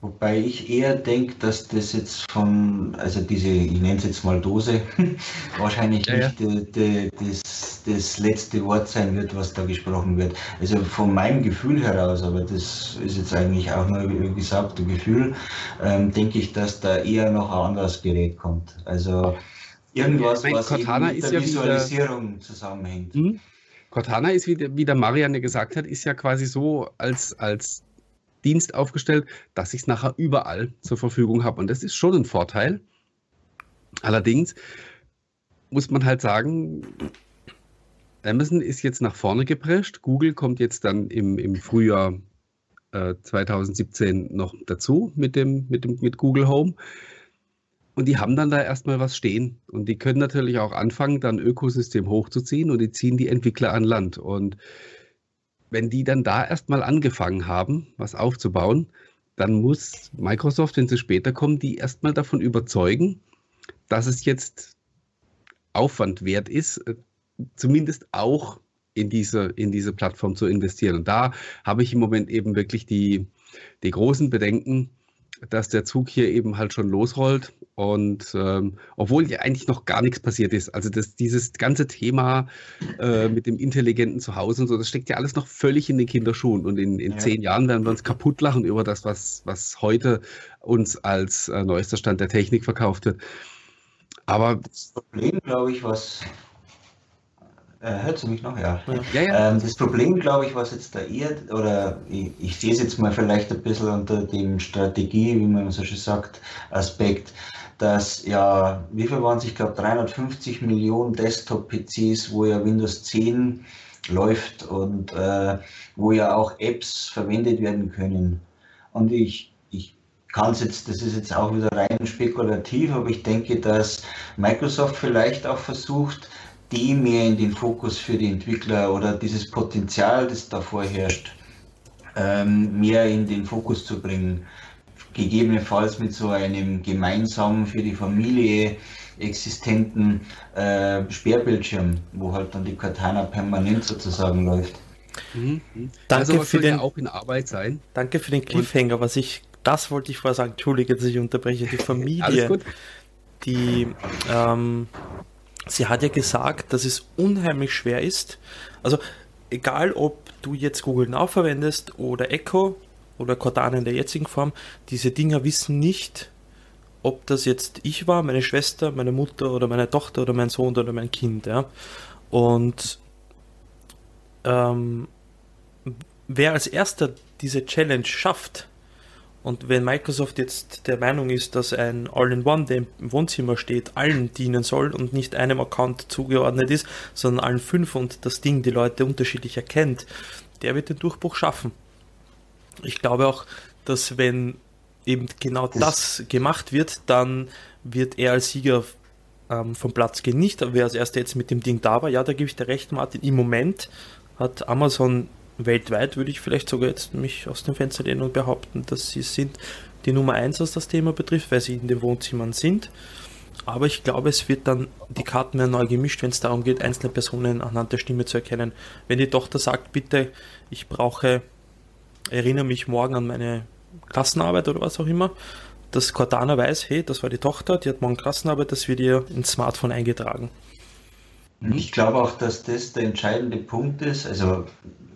Wobei ich eher denke, dass das jetzt von, also diese, ich nenne es jetzt mal Dose, wahrscheinlich ja, nicht ja. Die, die, das, das letzte Wort sein wird, was da gesprochen wird. Also von meinem Gefühl heraus, aber das ist jetzt eigentlich auch nur, wie gesagt, ein Gefühl, ähm, denke ich, dass da eher noch ein anderes Gerät kommt. Also irgendwas, meine, was Cortana mit der ja Visualisierung wieder, zusammenhängt. Hm? Cortana ist, wie, wie der Marianne gesagt hat, ist ja quasi so als, als Dienst aufgestellt, dass ich es nachher überall zur Verfügung habe. Und das ist schon ein Vorteil. Allerdings muss man halt sagen, Amazon ist jetzt nach vorne geprescht. Google kommt jetzt dann im, im Frühjahr äh, 2017 noch dazu mit, dem, mit, dem, mit Google Home. Und die haben dann da erstmal was stehen. Und die können natürlich auch anfangen, dann Ökosystem hochzuziehen und die ziehen die Entwickler an Land. Und wenn die dann da erstmal angefangen haben, was aufzubauen, dann muss Microsoft, wenn sie später kommen, die erstmal davon überzeugen, dass es jetzt Aufwand wert ist, äh, zumindest auch in diese, in diese Plattform zu investieren. Und da habe ich im Moment eben wirklich die, die großen Bedenken, dass der Zug hier eben halt schon losrollt und ähm, obwohl ja eigentlich noch gar nichts passiert ist, also das, dieses ganze Thema äh, mit dem intelligenten Zuhause und so, das steckt ja alles noch völlig in den Kinderschuhen. Und in, in ja. zehn Jahren werden wir uns kaputt lachen über das, was, was heute uns als äh, neuester Stand der Technik verkauft wird. Aber das Problem, glaube ich, was äh, hört sie mich noch? Ja. ja, ja. Ähm, das Problem, glaube ich, was jetzt da eher, oder ich, ich sehe es jetzt mal vielleicht ein bisschen unter dem Strategie, wie man so schön sagt, Aspekt, dass ja, wie viel waren es? Ich glaube 350 Millionen Desktop-PCs, wo ja Windows 10 läuft und äh, wo ja auch Apps verwendet werden können. Und ich, ich kann es jetzt, das ist jetzt auch wieder rein spekulativ, aber ich denke, dass Microsoft vielleicht auch versucht, die mehr in den Fokus für die Entwickler oder dieses Potenzial, das davor herrscht, ähm, mehr in den Fokus zu bringen gegebenenfalls mit so einem gemeinsamen für die Familie existenten äh, Sperrbildschirm, wo halt dann die Katana permanent sozusagen läuft. Mhm. Danke also, für den ja auch in Arbeit sein. Danke für den Cliffhanger, Und was ich das wollte ich vorher sagen. Entschuldige, dass ich unterbreche. Die Familie, die ähm, sie hat ja gesagt, dass es unheimlich schwer ist. Also egal, ob du jetzt Google Now verwendest oder Echo oder Cortana in der jetzigen Form, diese Dinger wissen nicht, ob das jetzt ich war, meine Schwester, meine Mutter oder meine Tochter oder mein Sohn oder mein Kind. Ja? Und ähm, wer als erster diese Challenge schafft, und wenn Microsoft jetzt der Meinung ist, dass ein All-in-One, der im Wohnzimmer steht, allen dienen soll und nicht einem Account zugeordnet ist, sondern allen fünf und das Ding die Leute unterschiedlich erkennt, der wird den Durchbruch schaffen ich glaube auch, dass wenn eben genau das gemacht wird, dann wird er als Sieger ähm, vom Platz gehen. Nicht, wer als erster jetzt mit dem Ding da war. Ja, da gebe ich dir recht, Martin. Im Moment hat Amazon weltweit, würde ich vielleicht sogar jetzt mich aus dem Fenster lehnen und behaupten, dass sie sind die Nummer eins, was das Thema betrifft, weil sie in den Wohnzimmern sind. Aber ich glaube, es wird dann die Karten mehr neu gemischt, wenn es darum geht, einzelne Personen anhand der Stimme zu erkennen. Wenn die Tochter sagt, bitte, ich brauche erinnere mich morgen an meine Klassenarbeit oder was auch immer, dass Cortana weiß, hey, das war die Tochter, die hat morgen Klassenarbeit, das wird ihr ins Smartphone eingetragen. Ich glaube auch, dass das der entscheidende Punkt ist, also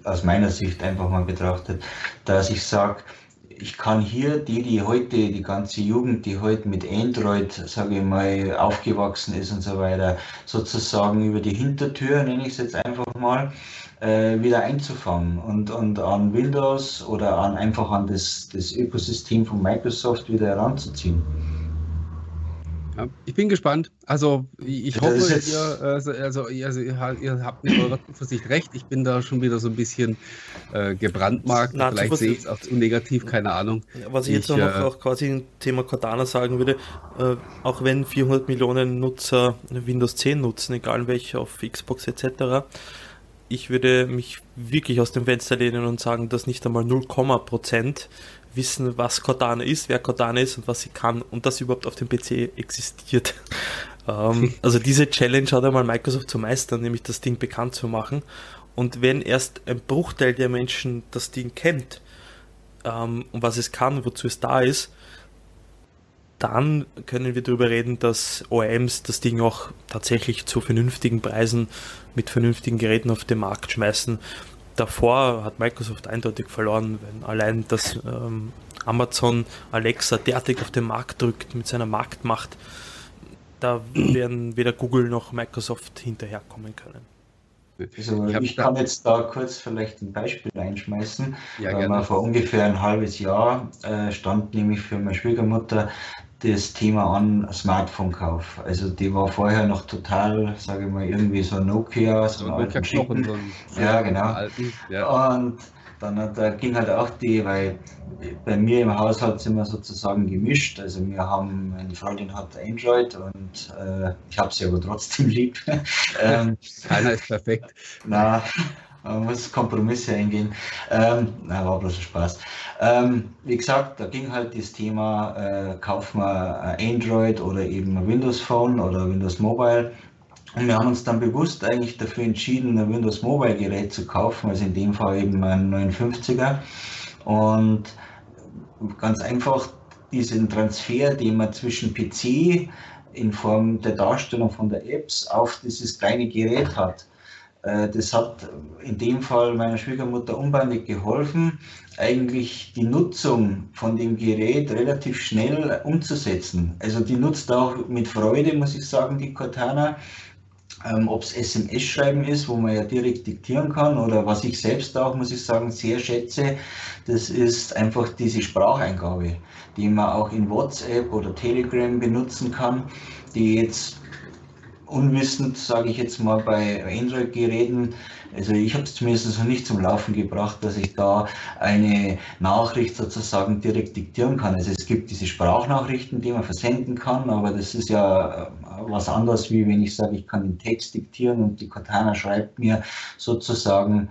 aus meiner Sicht einfach mal betrachtet, dass ich sage, ich kann hier die, die heute, die ganze Jugend, die heute mit Android, sage ich mal, aufgewachsen ist und so weiter, sozusagen über die Hintertür, nenne ich es jetzt einfach mal, äh, wieder einzufangen und, und an Windows oder an einfach an das, das Ökosystem von Microsoft wieder heranzuziehen. Ja, ich bin gespannt. Also ich hoffe, ihr, also, also, also, ihr, habt mit eurer Zuversicht recht. Ich bin da schon wieder so ein bisschen äh, gebrandmarkt. Na, Vielleicht sehe ich es auch zu negativ, keine Ahnung. Was ich, ich jetzt noch, äh, auch quasi im Thema Cortana sagen würde, äh, auch wenn 400 Millionen Nutzer Windows 10 nutzen, egal welche auf Xbox etc., ich würde mich wirklich aus dem Fenster lehnen und sagen, dass nicht einmal 0, Prozent wissen, was Cortana ist, wer Cortana ist und was sie kann und das überhaupt auf dem PC existiert. ähm, also diese Challenge hat einmal Microsoft zu meistern, nämlich das Ding bekannt zu machen. Und wenn erst ein Bruchteil der Menschen das Ding kennt ähm, und was es kann, wozu es da ist, dann können wir darüber reden, dass OEMs das Ding auch tatsächlich zu vernünftigen Preisen mit vernünftigen Geräten auf den Markt schmeißen. Davor hat Microsoft eindeutig verloren, wenn allein das ähm, Amazon Alexa derartig auf den Markt drückt mit seiner Marktmacht, da werden weder Google noch Microsoft hinterherkommen können. Also ich, ich kann jetzt da kurz vielleicht ein Beispiel einschmeißen. Ja, vor ungefähr ein halbes Jahr äh, stand nämlich für meine Schwiegermutter das Thema an Smartphone-Kauf. Also die war vorher noch total, sage ich mal, irgendwie so Nokia, so, so Nokia Knochen, so Ja, genau. Alten, ja. Und dann da ging halt auch die, weil bei mir im Haushalt sind wir sozusagen gemischt. Also wir haben, meine Freundin hat Android und äh, ich habe sie aber trotzdem lieb. ähm, Keiner ist perfekt. Na, man muss Kompromisse eingehen. Ähm, na, war bloß Spaß. Ähm, wie gesagt, da ging halt das Thema, äh, kauf mal Android oder eben ein Windows Phone oder Windows Mobile. Und wir haben uns dann bewusst eigentlich dafür entschieden, ein Windows Mobile Gerät zu kaufen, also in dem Fall eben ein 59er. Und ganz einfach diesen Transfer, den man zwischen PC in Form der Darstellung von der Apps auf dieses kleine Gerät hat. Äh, das hat in dem Fall meiner Schwiegermutter unbeinig geholfen, eigentlich die Nutzung von dem Gerät relativ schnell umzusetzen. Also die nutzt auch mit Freude, muss ich sagen, die Cortana. Ähm, Ob es SMS-Schreiben ist, wo man ja direkt diktieren kann, oder was ich selbst auch, muss ich sagen, sehr schätze, das ist einfach diese Spracheingabe, die man auch in WhatsApp oder Telegram benutzen kann, die jetzt unwissend, sage ich jetzt mal, bei Android-Geräten. Also ich habe es zumindest noch nicht zum Laufen gebracht, dass ich da eine Nachricht sozusagen direkt diktieren kann. Also es gibt diese Sprachnachrichten, die man versenden kann, aber das ist ja äh, was anderes, wie wenn ich sage, ich kann den Text diktieren und die Cortana schreibt mir sozusagen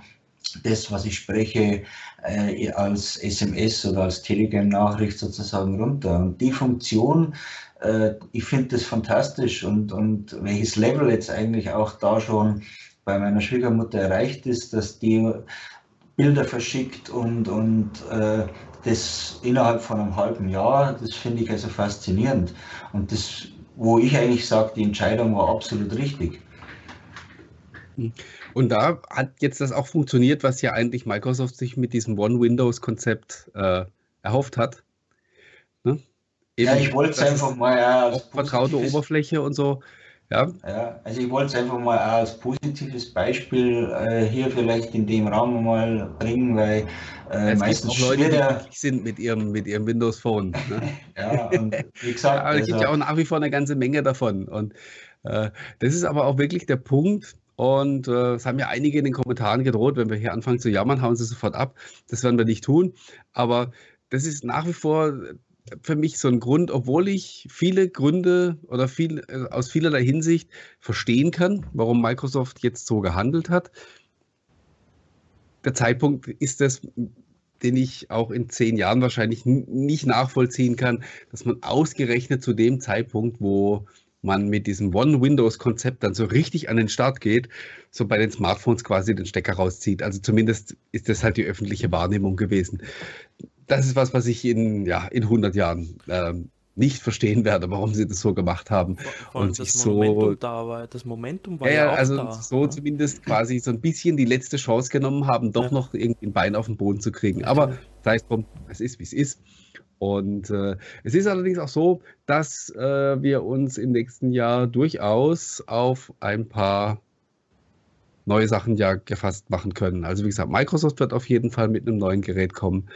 das, was ich spreche, äh, als SMS oder als Telegram-Nachricht sozusagen runter. Und die Funktion äh, ich finde das fantastisch und, und welches Level jetzt eigentlich auch da schon bei meiner Schwiegermutter erreicht ist, dass die Bilder verschickt und, und äh, das innerhalb von einem halben Jahr, das finde ich also faszinierend. Und das, wo ich eigentlich sage, die Entscheidung war absolut richtig. Und da hat jetzt das auch funktioniert, was ja eigentlich Microsoft sich mit diesem One-Windows-Konzept äh, erhofft hat. Ne? ja, ich wollte es einfach mal als vertraute Oberfläche und so. Ja. ja, also ich wollte es einfach mal als positives Beispiel äh, hier vielleicht in dem Raum mal bringen, weil äh, meistens gibt auch Leute, die sind mit ihrem, mit ihrem Windows Phone. Ne? ja, und wie gesagt. aber es gibt ja also auch nach wie vor eine ganze Menge davon. Und äh, das ist aber auch wirklich der Punkt, und äh, es haben ja einige in den Kommentaren gedroht, wenn wir hier anfangen zu jammern, hauen sie sofort ab. Das werden wir nicht tun. Aber das ist nach wie vor für mich so ein Grund, obwohl ich viele Gründe oder viel, äh, aus vielerlei Hinsicht verstehen kann, warum Microsoft jetzt so gehandelt hat. Der Zeitpunkt ist das, den ich auch in zehn Jahren wahrscheinlich nicht nachvollziehen kann, dass man ausgerechnet zu dem Zeitpunkt, wo man mit diesem One-Windows-Konzept dann so richtig an den Start geht, so bei den Smartphones quasi den Stecker rauszieht. Also zumindest ist das halt die öffentliche Wahrnehmung gewesen das ist was, was ich in, ja, in 100 Jahren ähm, nicht verstehen werde, warum sie das so gemacht haben. Vor und sich so. Da war, das Momentum war ja, ja auch also da, so ja? zumindest quasi so ein bisschen die letzte Chance genommen haben, doch ja. noch irgendwie ein Bein auf den Boden zu kriegen. Aber sei es drum, es ist wie es ist. Und äh, es ist allerdings auch so, dass äh, wir uns im nächsten Jahr durchaus auf ein paar neue Sachen ja gefasst machen können. Also wie gesagt, Microsoft wird auf jeden Fall mit einem neuen Gerät kommen.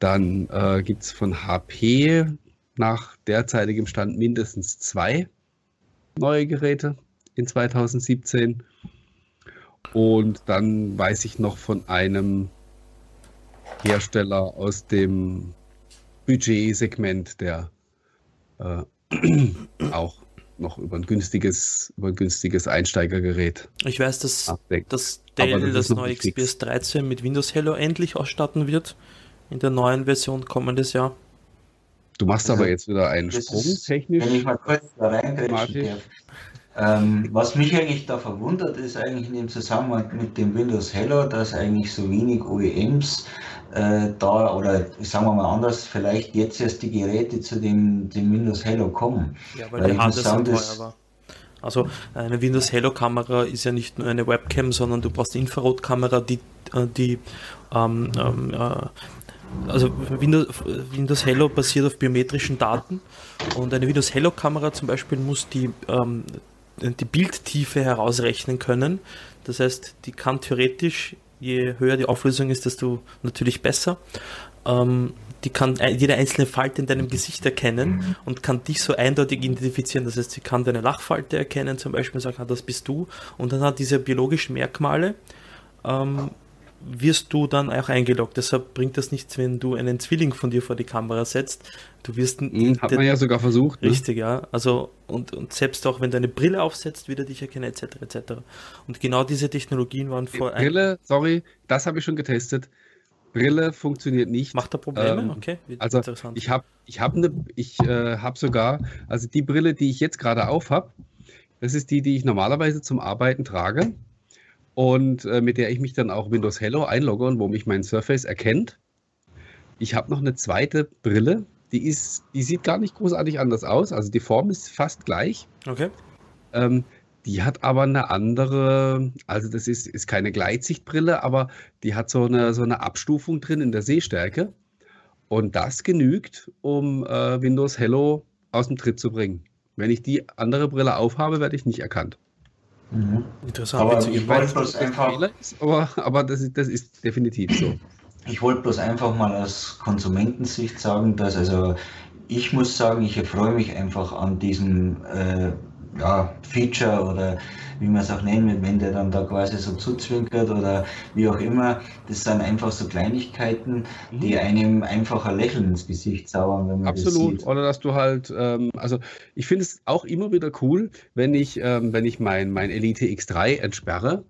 Dann äh, gibt es von HP nach derzeitigem Stand mindestens zwei neue Geräte in 2017. Und dann weiß ich noch von einem Hersteller aus dem Budgetsegment, der äh, auch noch über ein günstiges, über ein günstiges Einsteigergerät. Ich weiß, dass, dass Dell das, das neue XPS 13 mit Windows Hello endlich ausstatten wird. In der neuen Version kommendes Jahr. Du machst also, aber jetzt wieder einen Sprung ist, technisch. Wenn ich mal kurz da reingreifen ähm, was mich eigentlich da verwundert, ist eigentlich in dem Zusammenhang mit dem Windows Hello, dass eigentlich so wenig OEMs äh, da, oder sagen wir mal anders, vielleicht jetzt erst die Geräte zu dem, dem Windows Hello kommen. Ja, weil, weil die Hardware sagen, war. Also eine Windows Hello Kamera ist ja nicht nur eine Webcam, sondern du brauchst eine Infrarotkamera, die, äh, die ähm, ähm, äh, also Windows, Windows Hello basiert auf biometrischen Daten und eine Windows Hello Kamera zum Beispiel muss die, ähm, die Bildtiefe herausrechnen können. Das heißt, die kann theoretisch je höher die Auflösung ist, desto natürlich besser. Ähm, die kann jede einzelne Falte in deinem Gesicht erkennen mhm. und kann dich so eindeutig identifizieren. Das heißt, sie kann deine Lachfalte erkennen, zum Beispiel und sagen, ah, das bist du. Und dann hat diese biologischen Merkmale ähm, wirst du dann auch eingeloggt. Deshalb bringt das nichts, wenn du einen Zwilling von dir vor die Kamera setzt. Du wirst. Mhm, hat man ja sogar versucht. Ne? Richtig, ne? ja. Also, und, und selbst auch wenn du eine Brille aufsetzt, wird er dich erkennen, etc. etc. Und genau diese Technologien waren vor. Brille, sorry, das habe ich schon getestet. Brille funktioniert nicht. Macht er Probleme? Ähm, okay. Also ich habe ich hab eine, ich äh, habe sogar, also die Brille, die ich jetzt gerade auf habe, Das ist die, die ich normalerweise zum Arbeiten trage und äh, mit der ich mich dann auch Windows Hello einlogge und wo mich mein Surface erkennt. Ich habe noch eine zweite Brille, die, ist, die sieht gar nicht großartig anders aus. Also die Form ist fast gleich. Okay. Ähm, die hat aber eine andere, also das ist, ist keine Gleitsichtbrille, aber die hat so eine, so eine Abstufung drin in der Sehstärke. Und das genügt, um äh, Windows Hello aus dem Tritt zu bringen. Wenn ich die andere Brille aufhabe, werde ich nicht erkannt. Mhm. Interessant. Aber ich wollte bloß einfach, ist, aber, aber das, ist, das ist definitiv so. ich wollte bloß einfach mal aus Konsumentensicht sagen, dass also ich muss sagen, ich erfreue mich einfach an diesem äh, ja, Feature oder wie man es auch nennen will, wenn der dann da quasi so zuzwinkert oder wie auch immer. Das sind einfach so Kleinigkeiten, die einem einfach ein Lächeln ins Gesicht zaubern, wenn man das Absolut. sieht. Oder dass du halt, ähm, also ich finde es auch immer wieder cool, wenn ich, ähm, wenn ich mein, mein Elite X3 entsperre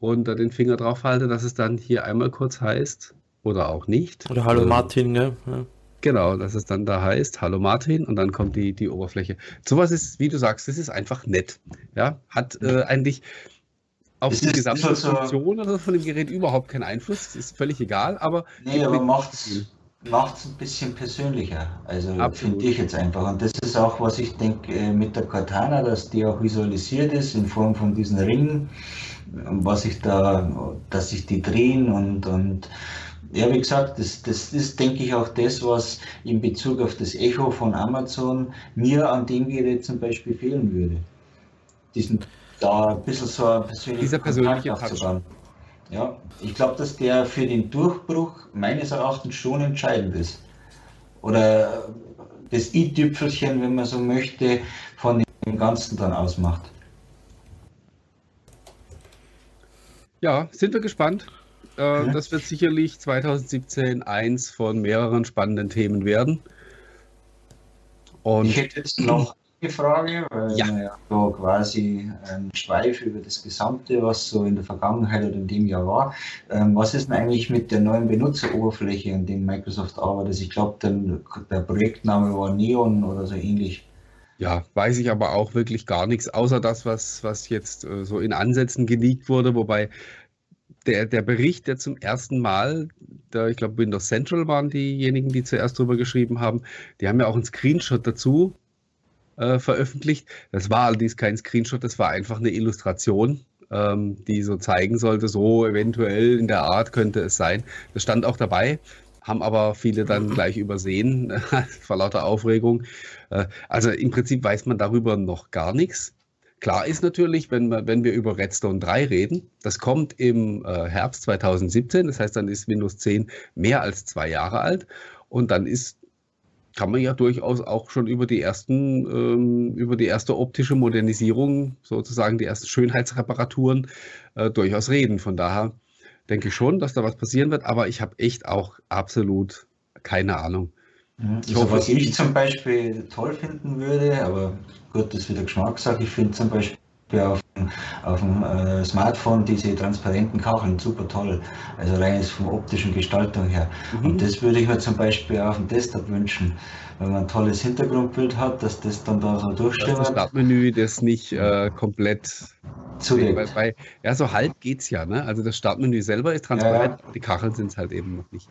und da den Finger drauf halte, dass es dann hier einmal kurz heißt oder auch nicht. Oder Hallo Ähm, Martin, gell? Ja. Genau, dass es dann da heißt, Hallo Martin, und dann kommt die, die Oberfläche. Sowas ist, wie du sagst, das ist einfach nett. Ja, hat äh, eigentlich auf Es die ist gesamte so- Funktion oder von dem Gerät überhaupt keinen Einfluss. Ist völlig egal, aber Nee, aber macht's, macht's ein bisschen persönlicher. Also finde ich jetzt einfach. Und das ist auch, was ich denke äh, mit der Cortana, dass die auch visualisiert ist in Form von diesen Ringen, was ich da, dass sich die drehen und, und ja, wie gesagt, das, das ist, denke ich, auch das, was in Bezug auf das Echo von Amazon mir an dem Gerät zum Beispiel fehlen würde. Diesen, da ein bisschen so ein persönlicher Dieser persönliche aufzubauen. Ja, ich glaube, dass der für den Durchbruch meines Erachtens schon entscheidend ist. Oder das i-Tüpfelchen, wenn man so möchte, von dem Ganzen dann ausmacht. Ja, sind wir gespannt. Äh. Das wird sicherlich 2017 eins von mehreren spannenden Themen werden. Und Ich hätte jetzt noch eine Frage, weil Ja. wir ja so quasi einen Schweif über das Gesamte, was so in der Vergangenheit oder in dem Jahr war. Ähm, was ist denn eigentlich mit der neuen Benutzeroberfläche, an dem Microsoft arbeitet? Ich glaube, der Projektname war Neon oder so ähnlich. ja, weiß ich aber auch wirklich gar nichts, außer das, was, was jetzt äh, so in Ansätzen geleakt wurde, wobei der, der Bericht, der zum ersten Mal, der, ich glaube, Windows Central waren diejenigen, die zuerst drüber geschrieben haben, die haben ja auch einen Screenshot dazu äh, veröffentlicht. Das war allerdings kein Screenshot, das war einfach eine Illustration, ähm, die so zeigen sollte, so eventuell in der Art könnte es sein. Das stand auch dabei, haben aber viele dann gleich übersehen, vor lauter Aufregung. Äh, Also im Prinzip weiß man darüber noch gar nichts. Klar ist natürlich, wenn, wir- wenn wir über Redstone 3 reden, das kommt im äh, Herbst 2017, das heißt, dann ist Windows 10 mehr als zwei Jahre alt und dann ist, kann man ja durchaus auch schon über die ersten, ähm, über die erste optische Modernisierung, sozusagen die ersten Schönheitsreparaturen, äh, durchaus reden. Von daher denke ich schon, dass da was passieren wird, aber ich habe echt auch absolut keine Ahnung. Ich Also hoffe- was ich zum Beispiel toll finden würde, aber gut, das ist wieder Geschmackssache, ich finde zum Beispiel auf, dem- auf dem äh, Smartphone diese transparenten Kacheln super toll. Also rein jetzt von optischen Gestaltung her. Mhm. Und das würde ich mir zum Beispiel auf dem Desktop wünschen, wenn man ein tolles Hintergrundbild hat, dass das dann da so Dass das. Startmenü das nicht äh, komplett Zudeckt. Weil, ja, so halb geht's ja, ne? Also das Startmenü selber ist transparent, die Kacheln sind es halt eben noch nicht.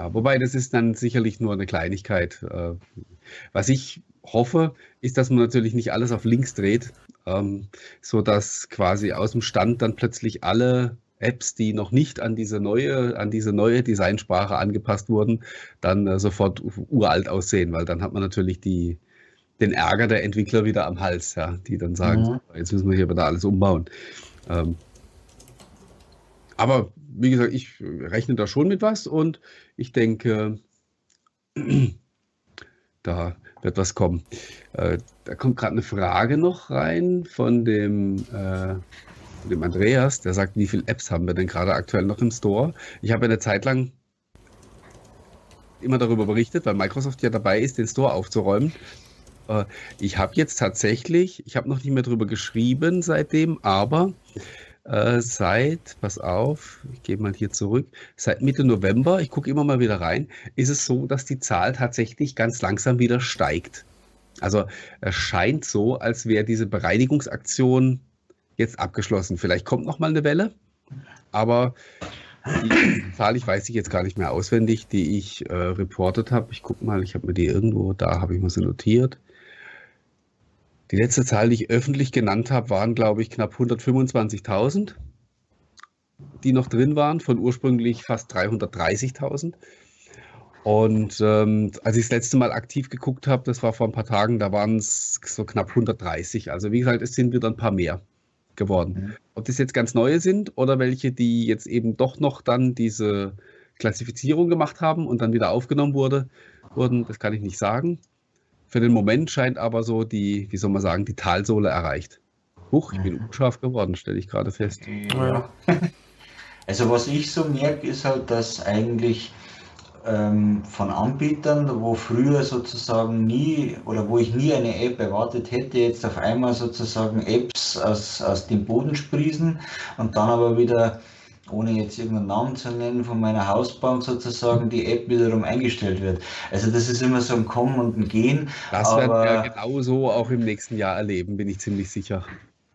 Ja, wobei das ist dann sicherlich nur eine Kleinigkeit. Äh, was ich hoffe, ist, dass man natürlich nicht alles auf links dreht, ähm, so dass quasi aus dem Stand dann plötzlich alle Apps, die noch nicht an diese neue, an diese neue Designsprache angepasst wurden, dann äh, sofort uralt aussehen, weil dann hat man natürlich die, den Ärger der Entwickler wieder am Hals, ja, die dann sagen, Mhm. jetzt müssen wir hier wieder alles umbauen. Ähm, aber wie gesagt, ich rechne da schon mit was und ich denke, da wird was kommen. Äh, da kommt gerade eine Frage noch rein von dem, äh, von dem Andreas, der sagt, wie viele Apps haben wir denn gerade aktuell noch im Store? Ich habe eine Zeit lang immer darüber berichtet, weil Microsoft ja dabei ist, den Store aufzuräumen. Äh, Ich habe jetzt tatsächlich, ich habe noch nicht mehr darüber geschrieben seitdem, aber äh, seit, pass auf, ich gehe mal hier zurück, seit Mitte November, ich gucke immer mal wieder rein, ist es so, dass die Zahl tatsächlich ganz langsam wieder steigt. Also es scheint so, als wäre diese Bereinigungsaktion jetzt abgeschlossen. Vielleicht kommt noch mal eine Welle, aber die Zahl, ich weiß ich jetzt gar nicht mehr auswendig, die ich äh, reportet habe. Ich gucke mal, ich habe mir die irgendwo, da habe ich mal so notiert. Die letzte Zahl, die ich öffentlich genannt habe, waren, glaube ich, knapp 125.000, die noch drin waren, von ursprünglich fast 330.000. Und ähm, als ich das letzte Mal aktiv geguckt habe, das war vor ein paar Tagen, da waren es so knapp 130. Also wie gesagt, es sind wieder ein paar mehr geworden. Mhm. Ob das jetzt ganz neue sind oder welche, die jetzt eben doch noch dann diese Klassifizierung gemacht haben und dann wieder aufgenommen wurde, wurden, das kann ich nicht sagen. Für den Moment scheint aber so die, wie soll man sagen, die Talsohle erreicht. Huch, ich bin mhm. unscharf geworden, stelle ich gerade fest. Ja. Also was ich so merke, ist halt, dass eigentlich ähm, von Anbietern, wo früher sozusagen nie oder wo ich nie eine App erwartet hätte, jetzt auf einmal sozusagen Apps aus, aus dem Boden sprießen und dann aber wieder, ohne jetzt irgendeinen Namen zu nennen, von meiner Hausbank sozusagen die App wiederum eingestellt wird. Also das ist immer so ein Kommen und ein Gehen. Das werden wir genauso auch im nächsten Jahr erleben, bin ich ziemlich sicher.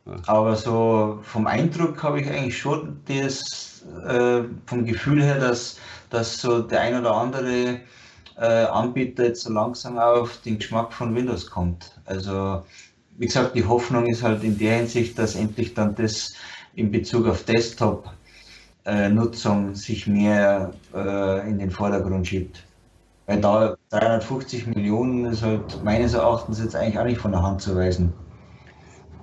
Ja. Aber so vom Eindruck habe ich eigentlich schon das äh, vom Gefühl her, dass dass so der ein oder andere äh, Anbieter jetzt so langsam auf den Geschmack von Windows kommt. Also wie gesagt, die Hoffnung ist halt in der Hinsicht, dass endlich dann das in Bezug auf Desktop-Nutzung äh, sich mehr äh, in den Vordergrund schiebt. Weil da 350 Millionen ist halt meines Erachtens jetzt eigentlich auch nicht von der Hand zu weisen.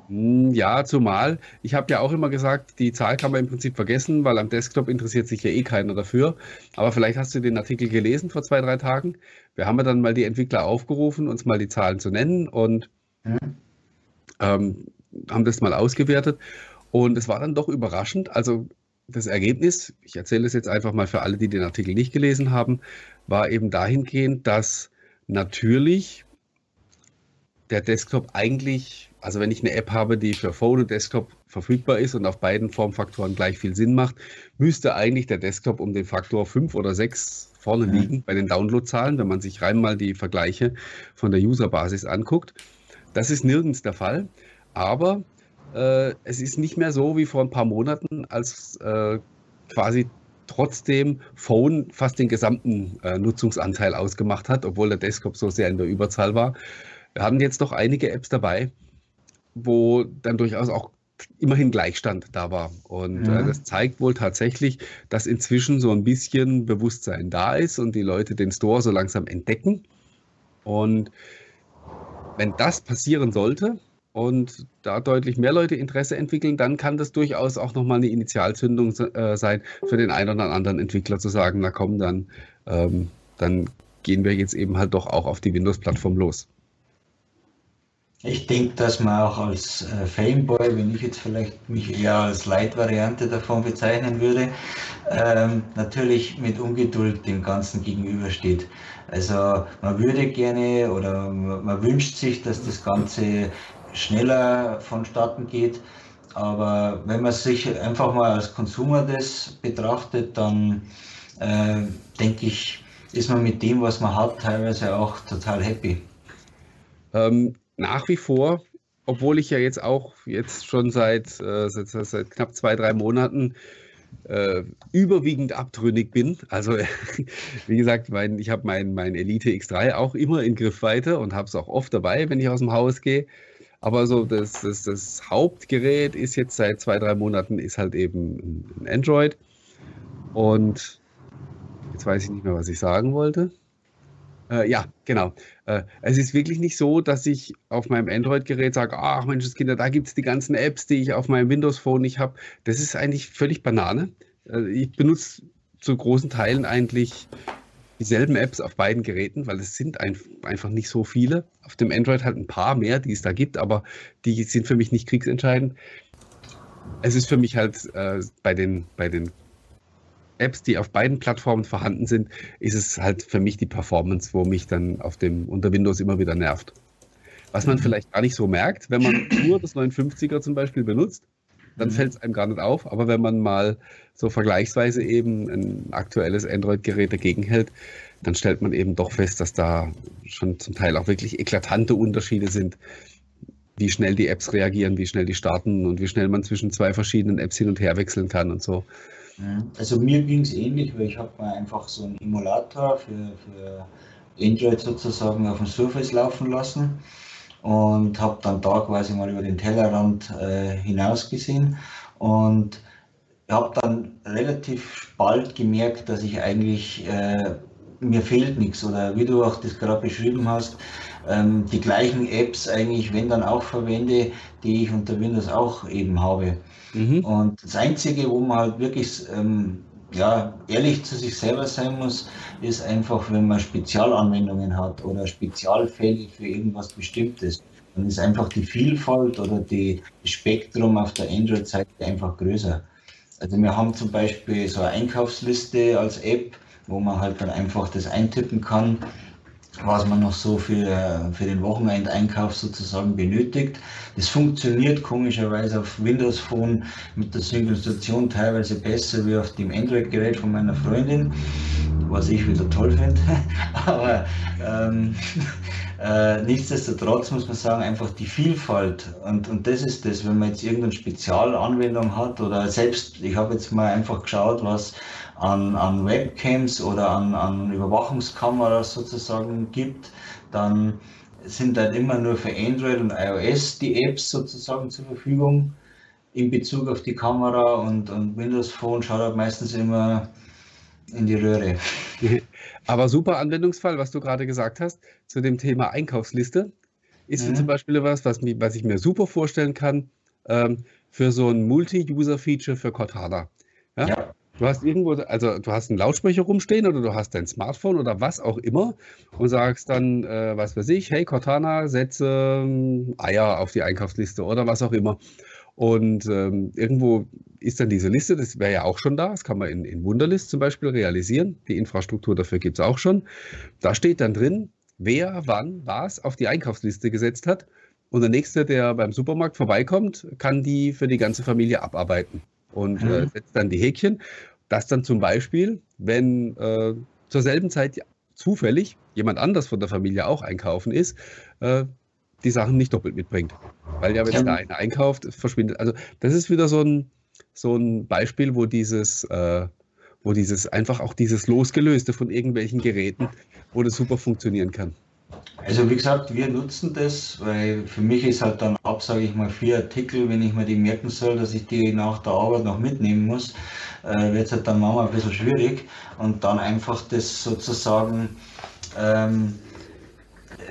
Hm, ja, zumal, ich habe ja auch immer gesagt, die Zahl kann man im Prinzip vergessen, weil am Desktop interessiert sich ja eh keiner dafür. Aber vielleicht hast du den Artikel gelesen vor zwei, drei Tagen. Wir haben ja dann mal die Entwickler aufgerufen, uns mal die Zahlen zu nennen und mhm. ähm, haben das mal ausgewertet. Und es war dann doch überraschend. Also das Ergebnis, ich erzähle es jetzt einfach mal für alle, die den Artikel nicht gelesen haben, war eben dahingehend, dass natürlich der Desktop eigentlich also wenn ich eine App habe, die für Phone und Desktop verfügbar ist und auf beiden Formfaktoren gleich viel Sinn macht, müsste eigentlich der Desktop um den Faktor 5 oder 6 vorne mhm. liegen bei den Downloadzahlen, wenn man sich rein mal die Vergleiche von der Userbasis anguckt. Das ist nirgends der Fall, aber äh, es ist nicht mehr so wie vor ein paar Monaten, als äh, quasi trotzdem Phone fast den gesamten äh, Nutzungsanteil ausgemacht hat, obwohl der Desktop so sehr in der Überzahl war. Wir haben jetzt doch einige Apps dabei, wo dann durchaus auch immerhin Gleichstand da war. Und ja. äh, das zeigt wohl tatsächlich, dass inzwischen so ein bisschen Bewusstsein da ist und die Leute den Store so langsam entdecken. Und wenn das passieren sollte und da deutlich mehr Leute Interesse entwickeln, dann kann das durchaus auch nochmal eine Initialzündung äh, sein für den einen oder anderen Entwickler zu sagen, na komm, dann, ähm, dann gehen wir jetzt eben halt doch auch auf die Windows-Plattform los. Ich denke, dass man auch als äh, Fanboy, wenn ich jetzt vielleicht mich eher als Light-Variante davon bezeichnen würde, ähm, natürlich mit Ungeduld dem Ganzen gegenübersteht. Also man würde gerne oder man wünscht sich, dass das Ganze schneller vonstatten geht. Aber wenn man sich einfach mal als Konsumer das betrachtet, dann äh, denke ich, ist man mit dem, was man hat, teilweise auch total happy. Ähm, nach wie vor, obwohl ich ja jetzt auch jetzt schon seit, äh, seit, seit knapp zwei, drei Monaten äh, überwiegend abtrünnig bin. Also wie gesagt, mein, ich habe mein, mein Elite X3 auch immer in Griffweite und habe es auch oft dabei, wenn ich aus dem Haus gehe. Aber so das, das, das Hauptgerät ist jetzt seit zwei, drei Monaten ist halt eben ein Android. Und jetzt weiß ich nicht mehr, was ich sagen wollte. Äh, ja, genau. Äh, es ist wirklich nicht so, dass ich auf meinem Android-Gerät sage, ach Menschenskinder, da gibt es die ganzen Apps, die ich auf meinem Windows-Phone nicht habe. Das ist eigentlich völlig Banane. Äh, ich benutze zu großen Teilen eigentlich dieselben Apps auf beiden Geräten, weil es sind ein, einfach nicht so viele. Auf dem Android halt ein paar mehr, die es da gibt, aber die sind für mich nicht kriegsentscheidend. Es ist für mich halt äh, bei, den, bei den Apps, die auf beiden Plattformen vorhanden sind, ist es halt für mich die Performance, wo mich dann auf dem unter Windows immer wieder nervt. Was man mhm. vielleicht gar nicht so merkt, wenn man nur das 950er zum Beispiel benutzt, dann mhm. fällt es einem gar nicht auf. Aber wenn man mal so vergleichsweise eben ein aktuelles Android-Gerät dagegen hält, dann stellt man eben doch fest, dass da schon zum Teil auch wirklich eklatante Unterschiede sind, wie schnell die Apps reagieren, wie schnell die starten und wie schnell man zwischen zwei verschiedenen Apps hin und her wechseln kann und so. Also mir ging es ähnlich, weil ich habe mal einfach so einen Emulator für, für Android sozusagen auf dem Surface laufen lassen und habe dann da quasi mal über den Tellerrand äh, hinausgesehen und habe dann relativ bald gemerkt, dass ich eigentlich äh, mir fehlt nichts oder wie du auch das gerade beschrieben hast, ähm, die gleichen Apps eigentlich, wenn dann auch verwende, die ich unter Windows auch eben habe. Mhm. Und das Einzige, wo man halt wirklich ähm, ja, ehrlich zu sich selber sein muss, ist einfach, wenn man Spezialanwendungen hat oder Spezialfälle für irgendwas Bestimmtes, dann ist einfach die Vielfalt oder die, das Spektrum auf der Android-Seite einfach größer. Also wir haben zum Beispiel so eine Einkaufsliste als App, wo man halt dann einfach das eintippen kann, was man noch so für, für den Wochenendeinkauf sozusagen benötigt. Das funktioniert komischerweise auf Windows Phone mit der Synchronisation teilweise besser wie auf dem Android-Gerät von meiner Freundin, was ich wieder toll finde. Aber ähm, äh, nichtsdestotrotz muss man sagen, einfach die Vielfalt. Und, und das ist das, wenn man jetzt irgendeine Spezialanwendung hat oder selbst, ich habe jetzt mal einfach geschaut, was an, an Webcams oder an, an Überwachungskameras sozusagen gibt, dann sind halt immer nur für Android und iOS die Apps sozusagen zur Verfügung in Bezug auf die Kamera und, und Windows Phone schaut halt meistens immer in die Röhre. Aber super Anwendungsfall, was du gerade gesagt hast, zu dem Thema Einkaufsliste, ist mhm. zum Beispiel was, was, was ich mir super vorstellen kann ähm, für so ein Multi-User-Feature für Cortana. Ja? ja? Du hast irgendwo, also du hast einen Lautsprecher rumstehen oder du hast dein Smartphone oder was auch immer und sagst dann, äh, was weiß ich, hey Cortana, setze ähm, Eier auf die Einkaufsliste oder was auch immer. Und ähm, irgendwo ist dann diese Liste, das wäre ja auch schon da, das kann man in, in Wunderlist zum Beispiel realisieren. Die Infrastruktur dafür gibt es auch schon. Da steht dann drin, wer wann was auf die Einkaufsliste gesetzt hat. Und der Nächste, der beim Supermarkt vorbeikommt, kann die für die ganze Familie abarbeiten und äh, mhm. äh, setzt dann die Häkchen. Das dann zum Beispiel, wenn äh, zur selben Zeit zufällig jemand anders von der Familie auch einkaufen ist, äh, die Sachen nicht doppelt mitbringt. Weil ja, wenn es der eine einkauft, verschwindet. Also das ist wieder so ein, so ein Beispiel, wo dieses, äh, wo dieses einfach auch dieses Losgelöste von irgendwelchen Geräten, wo das super funktionieren kann. Also wie gesagt, wir nutzen das, weil für mich ist halt dann ab, sage ich mal, vier Artikel, wenn ich mir die merken soll, dass ich die nach der Arbeit noch mitnehmen muss, äh, wird es halt dann manchmal ein bisschen schwierig. Und dann einfach das sozusagen ähm,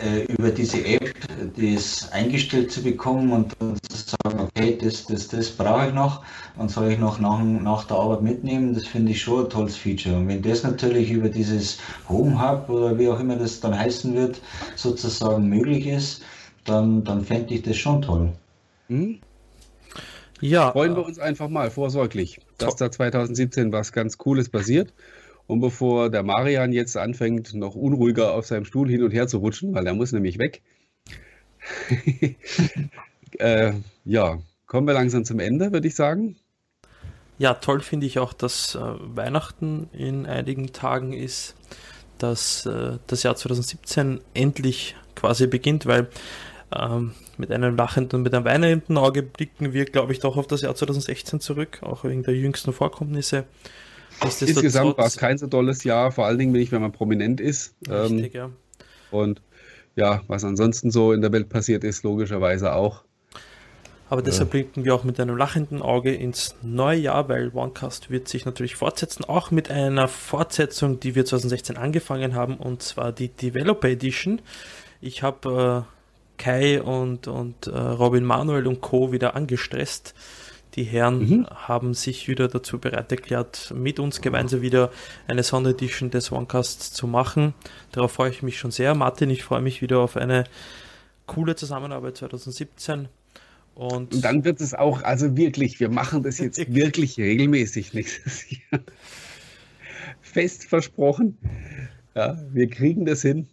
äh, über diese App das eingestellt zu bekommen und dann zu sagen, okay, das, das, das brauche ich noch und soll ich noch nach, nach der Arbeit mitnehmen, das finde ich schon ein tolles Feature. Und wenn das natürlich über dieses Home Hub oder wie auch immer das dann heißen wird, sozusagen möglich ist, dann, dann fände ich das schon toll. Hm? Ja. Freuen wir uns einfach mal vorsorglich, dass da 2017 was ganz Cooles passiert. Und bevor der Marian jetzt anfängt, noch unruhiger auf seinem Stuhl hin und her zu rutschen, weil er muss nämlich weg, äh, ja, kommen wir langsam zum Ende, würde ich sagen. Ja, toll finde ich auch, dass äh, Weihnachten in einigen Tagen ist, dass äh, das Jahr 2017 endlich quasi beginnt, weil ähm, mit einem lachenden und mit einem weinenden Auge blicken wir, glaube ich, doch auf das Jahr 2016 zurück, auch wegen der jüngsten Vorkommnisse. Insgesamt war es kein so tolles Jahr, vor allen Dingen, wenn, ich, wenn man prominent ist. Richtig, ähm, ja. Und ja, was ansonsten so in der Welt passiert ist, logischerweise auch. Aber deshalb ja. blicken wir auch mit einem lachenden Auge ins neue Jahr, weil OneCast wird sich natürlich fortsetzen, auch mit einer Fortsetzung, die wir 2016 angefangen haben, und zwar die Developer Edition. Ich habe äh, Kai und, und äh, Robin Manuel und Co. wieder angestresst, die Herren mhm. haben sich wieder dazu bereit erklärt, mit uns gemeinsam wieder eine Sonderedition des OneCast zu machen. Darauf freue ich mich schon sehr. Martin, ich freue mich wieder auf eine coole Zusammenarbeit 2017. Und, Und dann wird es auch, also wirklich, wir machen das jetzt wirklich regelmäßig nächstes Jahr. Fest versprochen. Ja, wir kriegen das hin.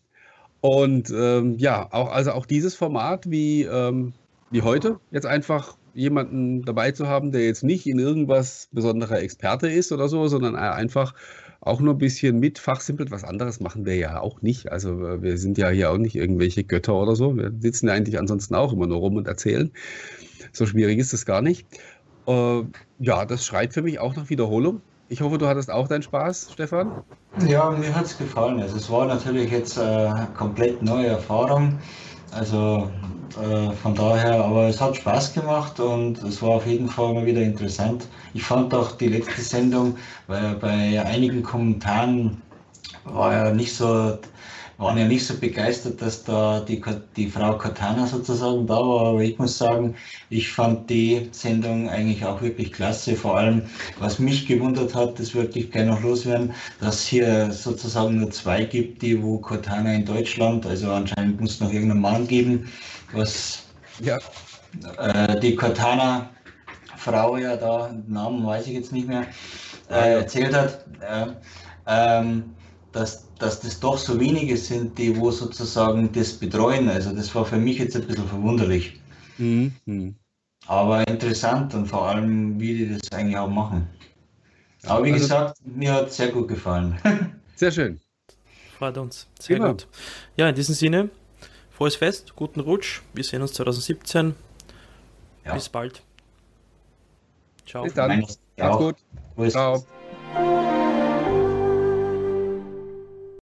Und ähm, ja, auch, also auch dieses Format wie, ähm, wie heute, jetzt einfach jemanden dabei zu haben, der jetzt nicht in irgendwas besonderer Experte ist oder so, sondern einfach auch nur ein bisschen mit fachsimpelt. Was anderes machen wir ja auch nicht. Also äh, wir sind ja hier auch nicht irgendwelche Götter oder so. Wir sitzen ja eigentlich ansonsten auch immer nur rum und erzählen. So schwierig ist das gar nicht. Äh, ja, das schreit für mich auch nach Wiederholung. Ich hoffe, du hattest auch deinen Spaß, Stefan. Ja, mir hat es gefallen. Also es war natürlich jetzt eine komplett neue Erfahrung. Also äh, von daher, aber es hat Spaß gemacht und es war auf jeden Fall mal wieder interessant. Ich fand auch die letzte Sendung, weil bei einigen Kommentaren war ja nicht so waren ja nicht so begeistert, dass da die, die Frau Katana sozusagen da war. Aber ich muss sagen, ich fand die Sendung eigentlich auch wirklich klasse. Vor allem, was mich gewundert hat, das würde ich gerne noch loswerden, dass hier sozusagen nur zwei gibt, die wo Katana in Deutschland, also anscheinend muss es noch irgendeinen Mann geben, was ja. äh, die Katana Frau ja da, Namen weiß ich jetzt nicht mehr, äh, erzählt hat. Äh, ähm, dass, dass das doch so wenige sind, die wo sozusagen das betreuen. Also das war für mich jetzt ein bisschen verwunderlich. Mhm. Aber interessant und vor allem, wie die das eigentlich auch machen. Aber wie also, gesagt, mir hat es sehr gut gefallen. Sehr schön. Freut uns. Sehr genau. gut. Ja, in diesem Sinne, frohes Fest, guten Rutsch. Wir sehen uns 2017. Ja. Bis bald. Ciao. Bis dann. Macht's gut. Ciao.